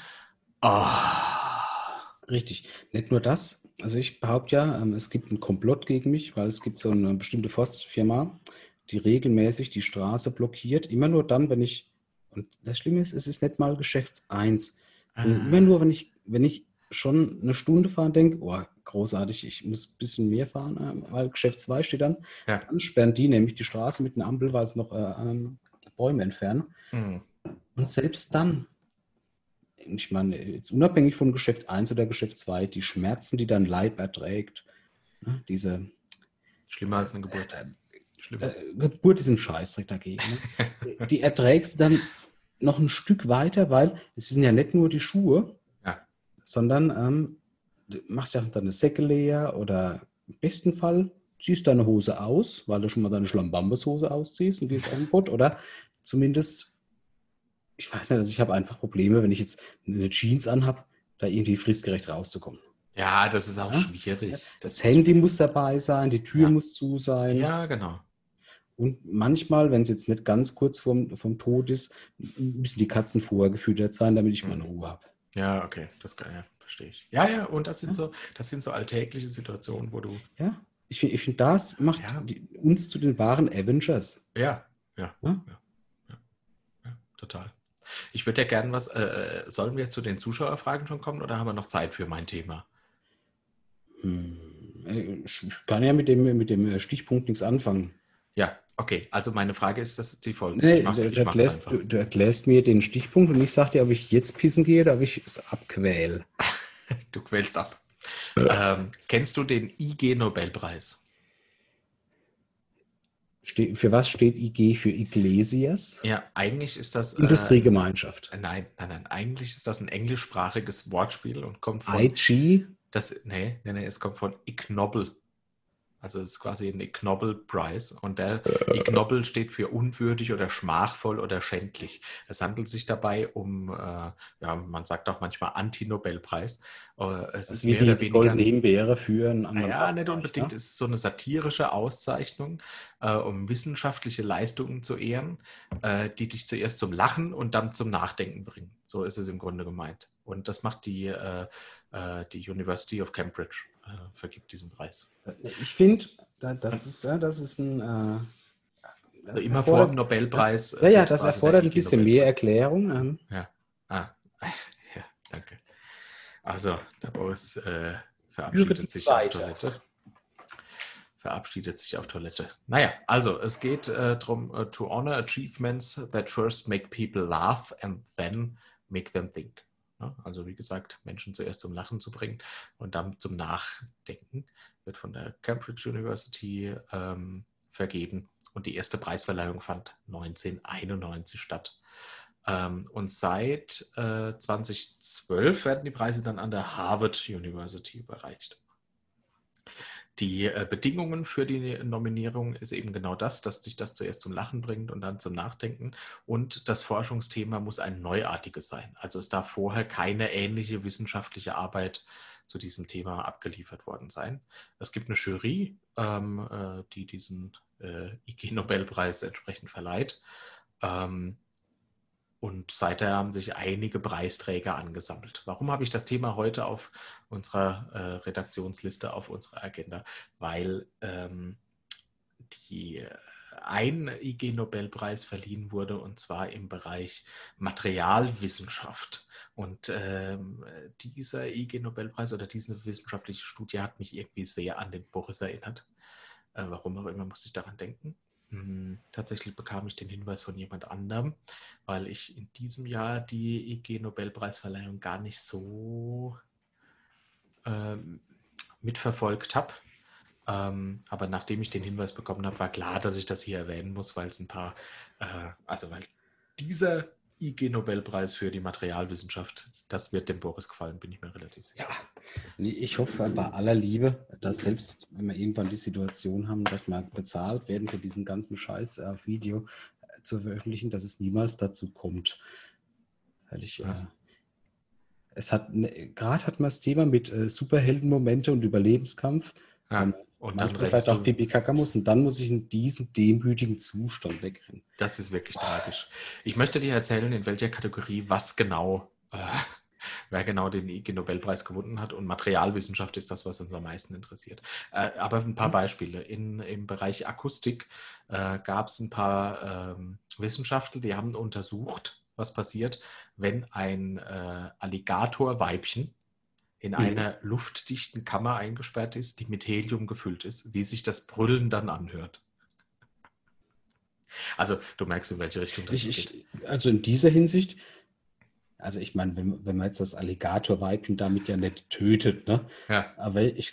Ah, Richtig. Nicht nur das. Also ich behaupte ja, ähm, es gibt einen Komplott gegen mich, weil es gibt so eine bestimmte Forstfirma, die regelmäßig die Straße blockiert. Immer nur dann, wenn ich, und das Schlimme ist, es ist nicht mal Geschäfts 1. sondern Ah. Immer nur, wenn ich, wenn ich schon eine Stunde fahre und denke, oh, großartig, ich muss ein bisschen mehr fahren, ähm, weil Geschäft 2 steht dann, Ja. dann sperren die nämlich die Straße mit einer Ampel, weil es noch äh, ähm, Bäume entfernen. hm. Und selbst dann, ich meine, jetzt unabhängig von Geschäft 1 oder Geschäft 2, die Schmerzen, die dein Leib erträgt, ne, diese Schlimmer als eine Geburt. Schlimmer. äh, Geburt ist ein Scheißdreck dagegen. Ne? die erträgst du dann noch ein Stück weiter, weil es sind ja nicht nur die Schuhe, Ja. sondern ähm, du machst ja deine Säcke leer oder im besten Fall ziehst deine Hose aus, weil du schon mal deine Schlambambus-Hose ausziehst und gehst auf den Pott oder zumindest, ich weiß nicht, also ich habe einfach Probleme, wenn ich jetzt eine Jeans anhab, da irgendwie fristgerecht rauszukommen. Ja, das ist auch Ja. schwierig. Das ist- Handy muss dabei sein, die Tür Ja. muss zu sein. Ja, genau. Und manchmal, wenn es jetzt nicht ganz kurz vorm, vom Tod ist, müssen die Katzen vorher gefüttert sein, damit ich meine Mhm. Ruhe habe. Ja, okay, das kann ja, verstehe ich. Ja, ja, und das sind Ja. so, das sind so alltägliche Situationen, wo du, Ja, ich finde, ich find, das macht Ja. die, uns zu den wahren Avengers. ja, ja, Ja? ja, ja, ja total. Ich würde ja gerne was, äh, sollen wir zu den Zuschauerfragen schon kommen oder haben wir noch Zeit für mein Thema? Hm. Ich kann ja mit dem, mit dem Stichpunkt nichts anfangen. Ja, okay, also meine Frage ist, das die folgende. Nee, du, du, erklärst, du, du erklärst mir den Stichpunkt und ich sage dir, ob ich jetzt pissen gehe oder ob ich es abquäl. Du quälst ab. ähm, kennst du den IG Nobelpreis? Ste für was steht IG für Iglesias? Ja, eigentlich ist das. Industriegemeinschaft. Äh, nein, nein, nein. Eigentlich ist das ein englischsprachiges Wortspiel und kommt von. IG? Das, nee, nee, nee, es kommt von Ig Nobel. Also es ist quasi ein Ig Nobel Prize und der Ig Nobel steht für unwürdig oder schmachvoll oder schändlich. Es handelt sich dabei um, äh, ja, man sagt auch manchmal Anti-Nobelpreis. Äh, es Das ist mehr die, oder weniger. goldene Himbeere für einen anderen Naja, Fachbereich, nicht unbedingt. ne? Es ist so eine satirische Auszeichnung, äh, um wissenschaftliche Leistungen zu ehren, äh, die dich zuerst zum Lachen und dann zum Nachdenken bringen. So ist es im Grunde gemeint. Und das macht die, äh, äh, die University of Cambridge, äh, vergibt diesen Preis. Ich finde, das ist, ja, das ist ein. Äh, das Also immer vor dem Nobelpreis. ja, äh, ja, wird das erfordert der ein bisschen mehr. Erklärung. Ähm, Ah, ja, danke. Also, der Boris äh, verabschiedet sich auf. Toilette. Verabschiedet sich auf Toilette. Naja, also es geht äh, darum, äh, to honor achievements that first make people laugh and then make them think. Ja, also wie gesagt, Menschen zuerst zum Lachen zu bringen und dann zum Nachdenken wird von der Cambridge University ähm, vergeben und die erste Preisverleihung fand 1991 statt. Ähm, und seit äh, 2012 werden die Preise dann an der Harvard University überreicht. Die äh, Bedingungen für die Nominierung ist eben genau das, dass dich das zuerst zum Lachen bringt und dann zum Nachdenken. Und das Forschungsthema muss ein neuartiges sein. Also es darf vorher keine ähnliche wissenschaftliche Arbeit zu diesem Thema abgeliefert worden sein. Es gibt eine Jury, ähm, äh, die diesen äh, IG-Nobelpreis entsprechend verleiht. Ähm, und seither haben sich einige Preisträger angesammelt. Warum habe ich das Thema heute auf unserer äh, Redaktionsliste, auf unserer Agenda? Weil ähm, die äh, ein IG-Nobelpreis verliehen wurde, und zwar im Bereich Materialwissenschaft. Und ähm, dieser IG-Nobelpreis oder diese wissenschaftliche Studie hat mich irgendwie sehr an den Boris erinnert. Äh, warum auch immer muss ich daran denken. Hm, tatsächlich bekam ich den Hinweis von jemand anderem, weil ich in diesem Jahr die IG-Nobelpreisverleihung gar nicht so ähm, mitverfolgt habe. Ähm, aber nachdem ich den Hinweis bekommen habe, war klar, dass ich das hier erwähnen muss, weil es ein paar, äh, also weil dieser IG-Nobelpreis für die Materialwissenschaft, das wird dem Boris gefallen, bin ich mir relativ sicher. Ja, ich hoffe bei aller Liebe, dass selbst wenn wir irgendwann die Situation haben, dass wir bezahlt werden für diesen ganzen Scheiß auf Video äh, zu veröffentlichen, dass es niemals dazu kommt. Weil ich, äh, es hat, ne, gerade hat man das Thema mit äh, Superheldenmomente und Überlebenskampf. Ja. Ähm, Und dann vielleicht auch Pipi Kaka muss und dann muss ich in diesen demütigen Zustand wegrennen. das ist wirklich tragisch. Ich möchte dir erzählen, in welcher Kategorie was genau, äh, wer genau den IG-Nobelpreis gewonnen hat. Und Materialwissenschaft ist das, was uns am meisten interessiert. Äh, aber ein paar Beispiele. In, Im Bereich Akustik äh, gab es ein paar ähm, Wissenschaftler, die haben untersucht, was passiert, wenn ein äh, Alligatorweibchen in Mhm. einer luftdichten Kammer eingesperrt ist, die mit Helium gefüllt ist, wie sich das Brüllen dann anhört. Also du merkst, in welche Richtung das Ich, geht. ich, also in dieser Hinsicht, also ich meine, wenn, wenn man jetzt das Alligatorweibchen damit ja nicht tötet, ne? Ja. Aber ich,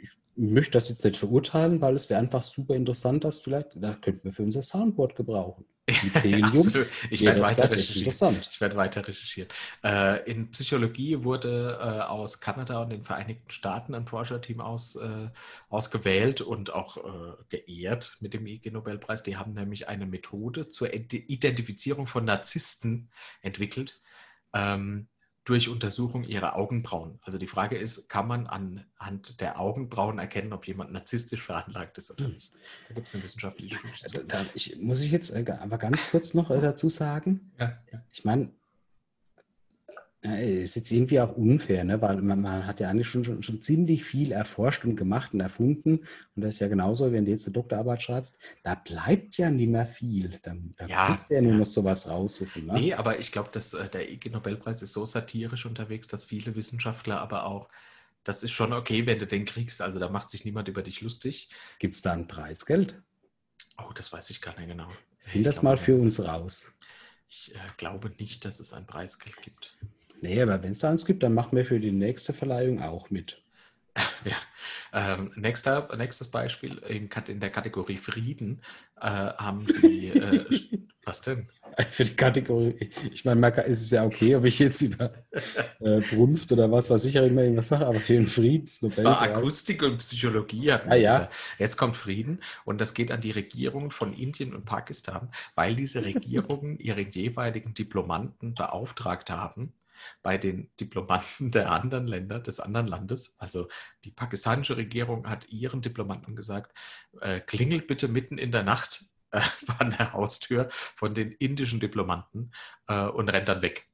ich möchte das jetzt nicht verurteilen, weil es wäre einfach super interessant, das vielleicht, da könnten wir für unser Soundboard gebrauchen. Absolut. Ich werde weiter recherchieren. Ich werde weiter recherchieren. Äh, in Psychologie wurde äh, aus Kanada und den Vereinigten Staaten ein Forscherteam aus, äh, ausgewählt und auch äh, geehrt mit dem IG Nobelpreis. Die haben nämlich eine Methode zur Id- Identifizierung von Narzissten entwickelt ähm, durch Untersuchung ihrer Augenbrauen. Also die Frage ist, kann man anhand der Augenbrauen erkennen, ob jemand narzisstisch veranlagt ist oder Hm. nicht? Da gibt es eine wissenschaftliche Studie Da, da, ich, muss ich jetzt äh, aber ganz kurz noch äh, dazu sagen, Ja, ja. ich meine, ist jetzt irgendwie auch unfair, ne? weil man, man hat ja eigentlich schon, schon, schon ziemlich viel erforscht und gemacht und erfunden. Und das ist ja genauso, wenn du jetzt eine Doktorarbeit schreibst, da bleibt ja nicht mehr viel. Da, da Ja, kannst du ja nur noch sowas raussuchen. Ne? Nee, aber ich glaube, dass äh, der IG Nobelpreis ist so satirisch unterwegs, dass viele Wissenschaftler aber auch, das ist schon okay, wenn du den kriegst. Also da macht sich niemand über dich lustig. Gibt es da ein Preisgeld? Oh, das weiß ich gar nicht genau. Find Ich das mal für uns raus. Ich äh, glaube nicht, dass es ein Preisgeld gibt. Nee, aber wenn es da eins gibt, dann machen wir für die nächste Verleihung auch mit. Ja. Ähm, nächster, nächstes Beispiel in, in der Kategorie Frieden äh, haben die. Äh, was denn? Für die Kategorie, ich meine, kann- es ist ja okay, ob ich jetzt über äh, Brunft oder was weiß ich immer irgendwas mache, aber für den Es war. Akustik und Psychologie. Hatten Ah, wir ja. Jetzt kommt Frieden und das geht an die Regierungen von Indien und Pakistan, weil diese Regierungen ihren jeweiligen Diplomanten beauftragt haben, bei den Diplomanten der anderen Länder, des anderen Landes. Also die pakistanische Regierung hat ihren Diplomanten gesagt, äh, klingelt bitte mitten in der Nacht äh, an der Haustür von den indischen Diplomanten äh, und rennt dann weg.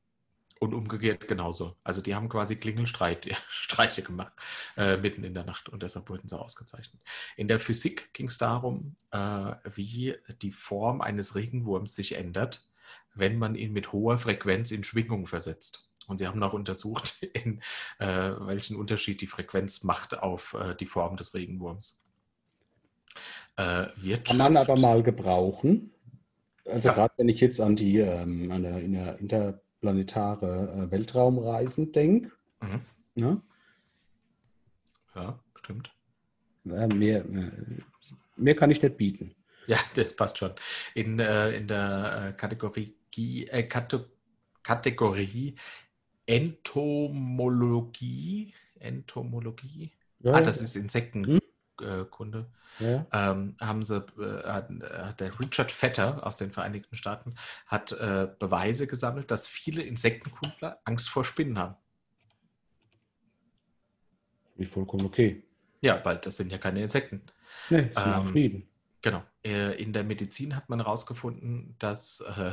Und umgekehrt genauso. Also die haben quasi Klingelstreiche gemacht äh, mitten in der Nacht und deshalb wurden sie ausgezeichnet. In der Physik ging es darum, äh, wie die Form eines Regenwurms sich ändert, wenn man ihn mit hoher Frequenz in Schwingung versetzt. Und sie haben auch untersucht, in, äh, welchen Unterschied die Frequenz macht auf äh, die Form des Regenwurms. Äh, Kann man aber mal gebrauchen. Also Ja. gerade wenn ich jetzt an die ähm, an der, in der interplanetare äh, Weltraumreisen denke, Mhm. ne? Ja, stimmt. äh, mehr, äh, mehr kann ich nicht bieten. Ja, das passt schon. In, in der Kategorie, äh, Kate Kategorie Entomologie, Entomologie, Ja, ah, das ist Insektenkunde, Hm? ja. ähm, haben sie, äh, hat, der Richard Vetter aus den Vereinigten Staaten hat äh, Beweise gesammelt, dass viele Insektenkundler Angst vor Spinnen haben. Finde ich vollkommen okay. Ja, weil das sind ja keine Insekten. Ne, das sind auch Ähm, Frieden. Genau. Äh, In der Medizin hat man herausgefunden, dass äh,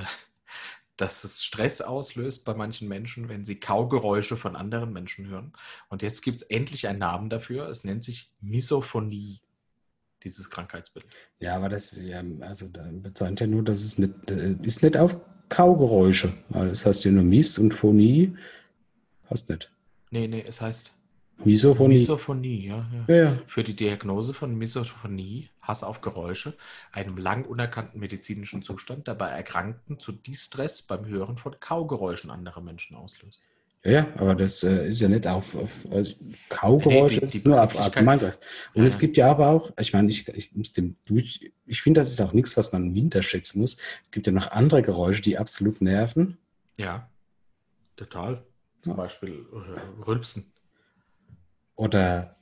dass es Stress auslöst bei manchen Menschen, wenn sie Kaugeräusche von anderen Menschen hören. Und jetzt gibt es endlich einen Namen dafür. Es nennt sich Misophonie, dieses Krankheitsbild. Ja, aber das ja, also da bezeichnet ja nur, dass es nicht, äh, ist nicht auf Kaugeräusche. Das heißt ja nur Miss und Phonie. Passt nicht. Nee, nee, es heißt Misophonie. Misophonie, ja, ja. ja, ja. Für die Diagnose von Misophonie, Hass auf Geräusche, einem lang unerkannten medizinischen Zustand, der bei Erkrankten zu Distress beim Hören von Kaugeräuschen anderer Menschen auslöst. Ja, ja, aber das äh, ist ja nicht auf, auf also Kaugeräusche, Nee, die- das die ist nur auf Allgemeingeist. Und Ja, es gibt ja aber auch, ich meine, ich, ich muss dem durch, ich finde, das ist auch nichts, was man im Winter schätzen muss. Es gibt ja noch andere Geräusche, die absolut nerven. Ja, total. Zum Ja. Beispiel äh, Rülpsen. Oder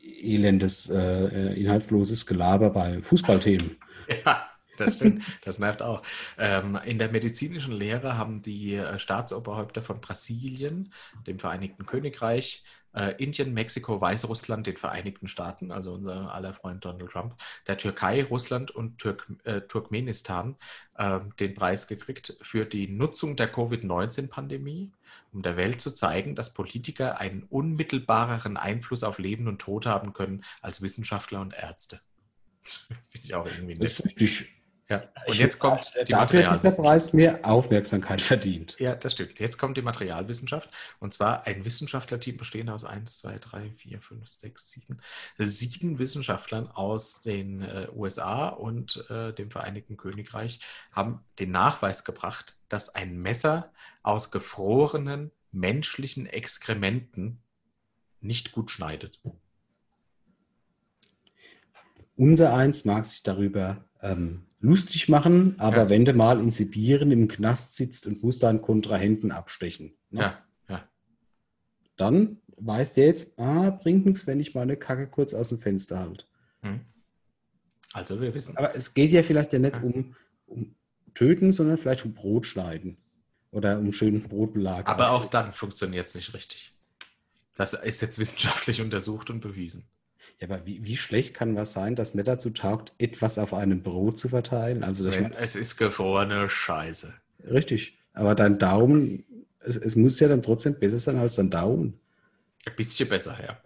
elendes, äh, inhaltsloses Gelaber bei Fußballthemen. Ja, das stimmt. Das nervt auch. Ähm, in der medizinischen Lehre haben die äh, Staatsoberhäupter von Brasilien, dem Vereinigten Königreich, äh, Indien, Mexiko, Weißrussland, den Vereinigten Staaten, also unser aller Freund Donald Trump, der Türkei, Russland und Türk äh, Turkmenistan ähm, den Preis gekriegt für die Nutzung der Covid-19-Pandemie, um der Welt zu zeigen, dass Politiker einen unmittelbareren Einfluss auf Leben und Tod haben können als Wissenschaftler und Ärzte. Das finde ich auch irgendwie Das ist nett. richtig. Ja. Und Ich- jetzt kommt die Dafür hat dieser Materialwissenschaft. Preis mehr Aufmerksamkeit verdient. Ja, das stimmt. Jetzt kommt die Materialwissenschaft. Und zwar ein Wissenschaftlerteam bestehend aus 1, 2, 3, 4, 5, 6, 7, sieben Wissenschaftlern aus den äh, USA und äh, dem Vereinigten Königreich haben den Nachweis gebracht, dass ein Messer aus gefrorenen menschlichen Exkrementen nicht gut schneidet. Unser eins mag sich darüber ähm, lustig machen, aber Ja. wenn du mal in Sibirien im Knast sitzt und musst deinen Kontrahenten abstechen, ne, Ja, ja. dann weißt du jetzt, ah, bringt nichts, wenn ich meine Kacke kurz aus dem Fenster halte. Hm. Also wir wissen. Aber es geht ja vielleicht ja nicht um, um Töten, sondern vielleicht um Brot schneiden oder um schönen Brotbelag. Aber auch dann funktioniert es nicht richtig. Das ist jetzt wissenschaftlich untersucht und bewiesen. Ja, aber wie, wie schlecht kann was sein, das nicht dazu taugt, etwas auf einem Brot zu verteilen? Also, ich Wenn, meine, es ist gefrorene Scheiße. richtig. Aber dein Daumen, es, es muss ja dann trotzdem besser sein als dein Daumen. Ein bisschen besser, ja.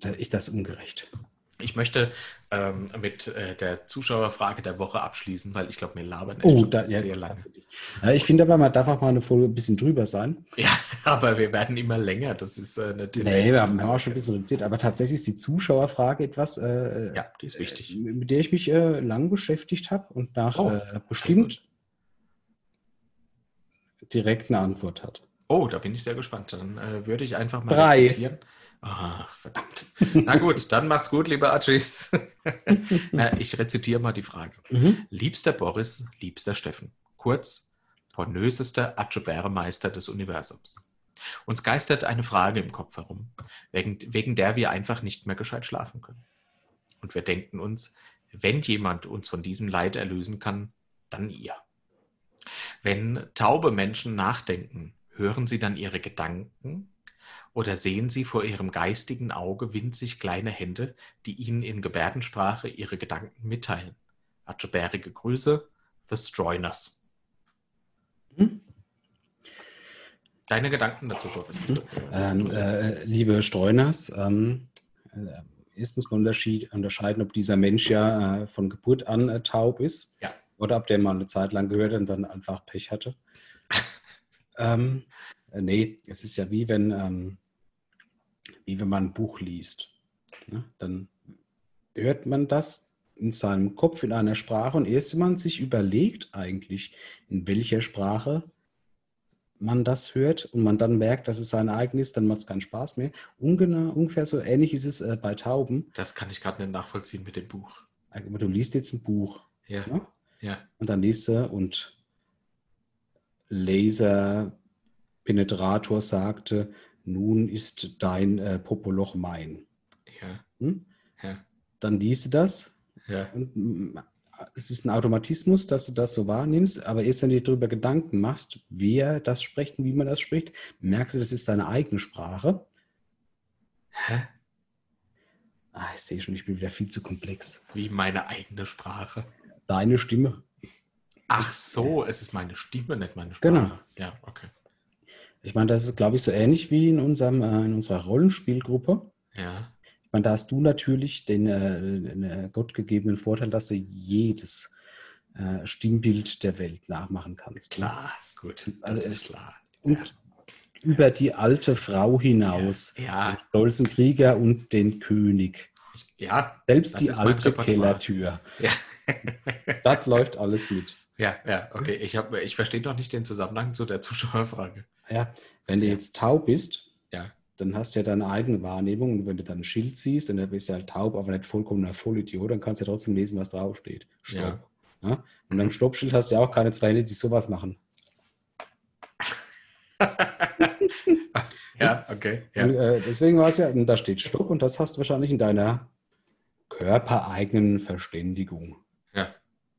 Da ist das ungerecht. Ich möchte ähm, mit äh, der Zuschauerfrage der Woche abschließen, weil ich glaube, wir labern echt Oh, da, ja, sehr tatsächlich. Ja, ich finde aber, man darf auch mal eine Folge ein bisschen drüber sein. Ja, aber wir werden immer länger. Das ist äh, eine Tendenz. Nee, wir haben, auch schon ein bisschen reduziert, aber tatsächlich ist die Zuschauerfrage etwas, äh, Ja, die ist wichtig. äh, mit der ich mich äh, lang beschäftigt habe und nach Oh, äh, bestimmt direkt eine Antwort hat. Oh, da bin ich sehr gespannt. Dann äh, würde ich einfach mal Drei. rezitieren. Ach, verdammt. Na gut, dann macht's gut, liebe Archis. Na, ich rezitiere mal die Frage. Mhm. Liebster Boris, liebster Steffen. Kurz, pornösester Atschebäremeister des Universums. Uns geistert eine Frage im Kopf herum, wegen, wegen der wir einfach nicht mehr gescheit schlafen können. Und wir denken uns, wenn jemand uns von diesem Leid erlösen kann, dann ihr. Wenn taube Menschen nachdenken, hören sie dann ihre Gedanken oder sehen sie vor ihrem geistigen Auge winzig kleine Hände, die ihnen in Gebärdensprache ihre Gedanken mitteilen? Atschebärige Grüße, The Stroiners. Mhm. Deine Gedanken dazu, Boris? Ähm, äh, liebe Streuners, ähm, äh, erst muss man unterscheiden, ob dieser Mensch ja äh, von Geburt an äh, taub ist Ja. oder ob der mal eine Zeit lang gehört und dann einfach Pech hatte. ähm, äh, nee, es ist ja wie wenn, ähm, wie wenn man ein Buch liest. Ne? Dann hört man das in seinem Kopf in einer Sprache und erst wenn man sich überlegt eigentlich, in welcher Sprache man das hört und man dann merkt, dass es sein eigen ist, dann macht es keinen Spaß mehr. Ungenau, ungefähr so ähnlich ist es äh, bei Tauben. Das kann ich gerade nicht nachvollziehen mit dem Buch. Aber du liest jetzt ein Buch Ja, ne? ja. und dann liest du und Laserpenetrator sagte, nun ist dein äh, Popoloch mein. Ja, Hm? ja, Dann liest du das ja. und mm, es ist ein Automatismus, dass du das so wahrnimmst, aber erst wenn du dir darüber Gedanken machst, wer das spricht und wie man das spricht, merkst du, das ist deine eigene Sprache. Hä? Ah, ich sehe schon, ich bin wieder viel zu komplex. Wie meine eigene Sprache. Deine Stimme. Ach so, es ist meine Stimme, nicht meine Sprache. Genau. Ja, okay. Ich meine, das ist, glaube ich, so ähnlich wie in, unserem, äh, in unserer Rollenspielgruppe. Ja. Ich meine, da hast du natürlich den, äh, den äh, gottgegebenen Vorteil, dass du jedes äh, Stimmbild der Welt nachmachen kannst. ne? Klar, gut. Das Also ist klar. Und über die alte Frau hinaus, Ja. den stolzen Krieger und den König. Ja, Selbst die alte. Kellertür. ja. Das läuft alles mit. ja, ja, okay. Ich, hab- ich verstehe noch nicht den Zusammenhang zu der Zuschauerfrage. Ja, wenn du jetzt taub bist, Ja. dann hast du ja deine eigene Wahrnehmung und wenn du dann ein Schild siehst, dann bist du halt taub, aber nicht vollkommener Vollidiot, dann kannst du ja trotzdem lesen, was draufsteht. Stopp. Ja. Ja? Und am Stoppschild hast du ja auch keine zwei Hände, die sowas machen. Ja, okay. Ja. Und, äh, deswegen war es ja, da steht Stopp und das hast du wahrscheinlich in deiner körpereigenen Verständigung. ja.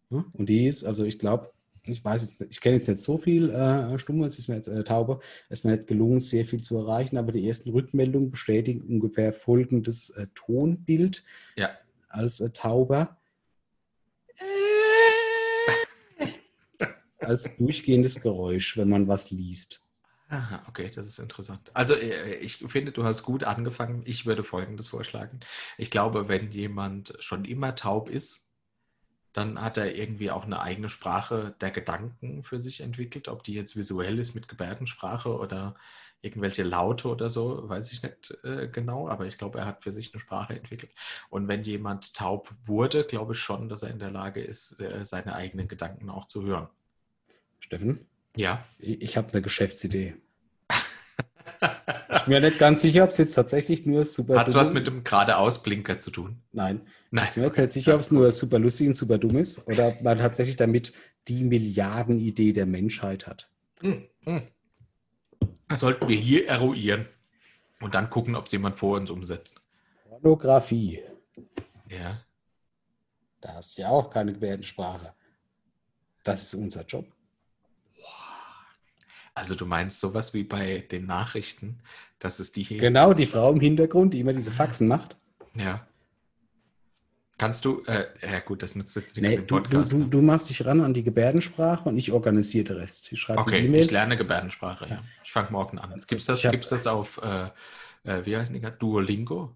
Ja? Und die ist, also ich glaube, ich weiß jetzt, ich kenne jetzt nicht so viel äh, Stumme, es ist mir jetzt äh, Taube, es ist mir nicht gelungen, sehr viel zu erreichen, aber die ersten Rückmeldungen bestätigen ungefähr folgendes äh, Tonbild Ja. als äh, Tauber. als durchgehendes Geräusch, wenn man was liest. Aha, okay, das ist interessant. Also äh, ich finde, du hast gut angefangen. Ich würde Folgendes vorschlagen. Ich glaube, wenn jemand schon immer taub ist, dann hat er irgendwie auch eine eigene Sprache der Gedanken für sich entwickelt. Ob die jetzt visuell ist mit Gebärdensprache oder irgendwelche Laute oder so, weiß ich nicht äh, genau, aber ich glaube, er hat für sich eine Sprache entwickelt. Und wenn jemand taub wurde, glaube ich schon, dass er in der Lage ist, äh, seine eigenen Gedanken auch zu hören. Steffen, Ja. ich, ich habe eine Geschäftsidee. Ich bin mir nicht ganz sicher, ob es jetzt tatsächlich nur super Hat es was mit dem geradeausblinker zu tun? Nein, Nein. ich bin mir jetzt nicht sicher, ob es nur super lustig und super dumm ist oder ob man tatsächlich damit die Milliardenidee der Menschheit hat. Hm, hm. Das sollten wir hier eruieren und dann gucken, ob es jemand vor uns umsetzt. Pornografie. Ja. Da hast du ja auch keine Gebärdensprache. Das ist unser Job. Also du meinst sowas wie bei den Nachrichten, dass es die hier. Genau, die Frau im Hintergrund, die immer diese Faxen macht. Ja. Kannst du, äh, ja gut, das nützt jetzt nichts Nee, im du, du, Podcast. du, ne? du machst dich ran an die Gebärdensprache und ich organisiere den Rest. Ich schreibe okay, eine ich lerne Gebärdensprache, ja. Ich fange morgen an. Gibt es das, gibt's das auf, äh, äh, wie heißen die? Duolingo?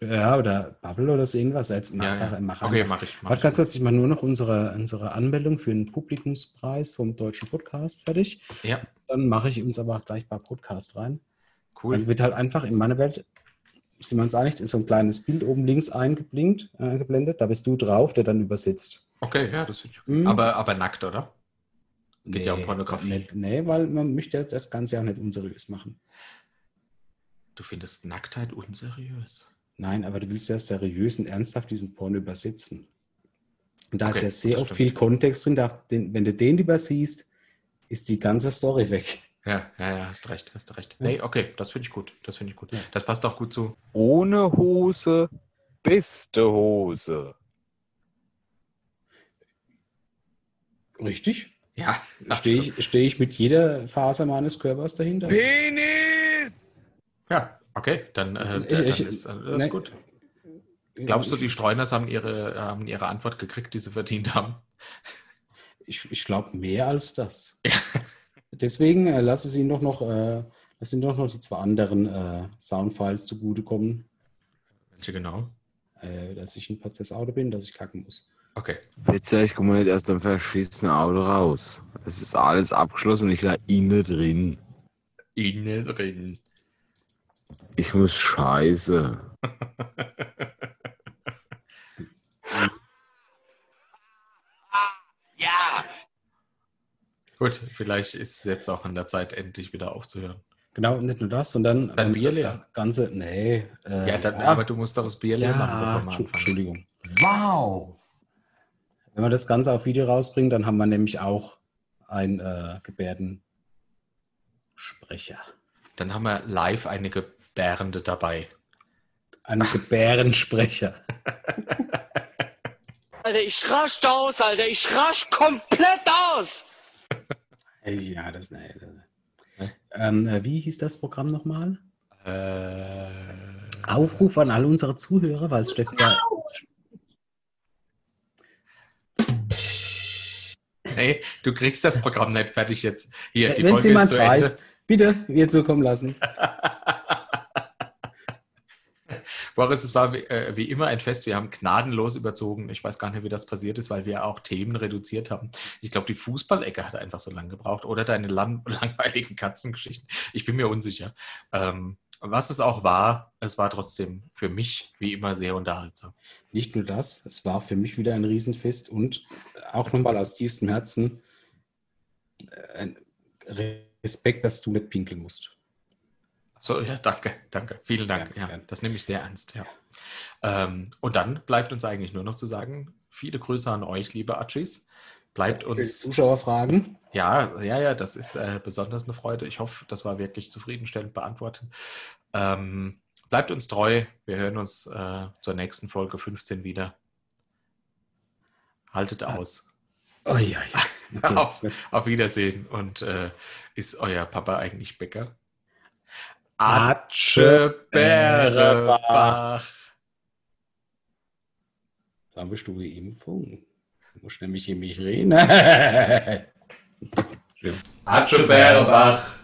Ja, oder Bubble oder so irgendwas. Jetzt mach, Ja, ja. mach Okay, mache ich. Mach Warte ganz kurz, ich mache nur noch unsere, unsere Anmeldung für den Publikumspreis vom Deutschen Podcast fertig. Ja, Dann mache ich uns aber auch gleich bei Podcast rein. cool. Dann wird halt einfach in meiner Welt, sind wir uns einig, ist so ein kleines Bild oben links eingeblinkt, äh, geblendet. Da bist du drauf, der dann übersetzt. Okay, ja, das finde ich gut. Mhm. Aber, aber nackt, oder? Geht ja um Pornografie. Nicht, nee, weil man möchte das Ganze ja auch nicht unseriös machen. Du findest Nacktheit unseriös. Nein, aber du willst ja seriös und ernsthaft diesen Porno übersetzen. Und da Okay, ist ja sehr oft viel Kontext drin. Da, den, wenn du den übersiehst, ist die ganze Story weg. Ja, ja, ja, hast recht, hast recht. Ja. Nee, okay, das finde ich gut. Das finde ich gut. Ja. Das passt auch gut zu. Ohne Hose, beste Hose. Richtig? Ja, Stehe ich, steh ich mit jeder Faser meines Körpers dahinter? Penis! Ja, okay, dann, äh, Ich- dann ich- ist äh, das nee. ist gut. Glaubst du, die Streuners haben ihre, haben ihre Antwort gekriegt, die sie verdient haben? Ich, ich glaube mehr als das. Deswegen äh, lasse sie noch noch, äh, lasse ihnen doch noch die zwei anderen äh, Soundfiles zugutekommen, Welche genau? äh, dass ich ein Prozessauto bin, dass ich kacken muss. Okay. Bitte, ich komme nicht aus dem verschissenen Auto raus. Es ist alles abgeschlossen und ich lag innen drin. Innen drin. Ich muss scheiße. Gut, vielleicht ist es jetzt auch an der Zeit, endlich wieder aufzuhören. Genau, und nicht nur das, sondern Ist dein Bier das leer? Ganze, nee. Äh, Ja, dann, aber du musst doch das Bier leer machen, ja, bevor wir Entschu- anfangen. Entschuldigung. Wow! Wenn wir das Ganze auf Video rausbringen, dann haben wir nämlich auch einen äh, Gebärdensprecher. Dann haben wir live eine Gebärende dabei. Einen Gebärensprecher. Alter, ich rasch aus, Alter. Ich rasch komplett aus. Ja, das, nee, das. Hä? Ähm, äh, wie hieß das Programm nochmal? Äh, Aufruf an alle unsere Zuhörer, weil es Steffen ja. Nee, du kriegst das Programm nicht fertig jetzt. Hier, die Wenn es Folge ist jemand zu weiß, Ende. bitte mir zukommen lassen. Boris, es war wie, äh, wie immer ein Fest. Wir haben gnadenlos überzogen. Ich weiß gar nicht, wie das passiert ist, weil wir auch Themen reduziert haben. Ich glaube, die Fußballecke hat einfach so lange gebraucht oder deine lang langweiligen Katzengeschichten. Ich bin mir unsicher. Ähm, was es auch war, es war trotzdem für mich wie immer sehr unterhaltsam. Nicht nur das, es war für mich wieder ein Riesenfest und auch nochmal aus tiefstem Herzen äh, ein Respekt, dass du nicht pinkeln musst. So, ja, danke, danke. Vielen Dank. Ja, Ja, das nehme ich sehr ernst. Ja. Ähm, und dann bleibt uns eigentlich nur noch zu sagen, viele Grüße an euch, liebe Atschis. Bleibt uns. Zuschauerfragen. Ja, ja, ja, das ist äh, besonders eine Freude. Ich hoffe, das war wirklich zufriedenstellend beantwortet. Ähm, bleibt uns treu. Wir hören uns äh, zur nächsten Folge 15 wieder. Haltet aus. Oh ja, ja. Okay. Auf, auf Wiedersehen. Und äh, ist euer Papa eigentlich Bäcker? Atsche Bärebach. Dann bist du Impfung. Du musst nämlich in mich reden. Schön. Atsche Bärebach.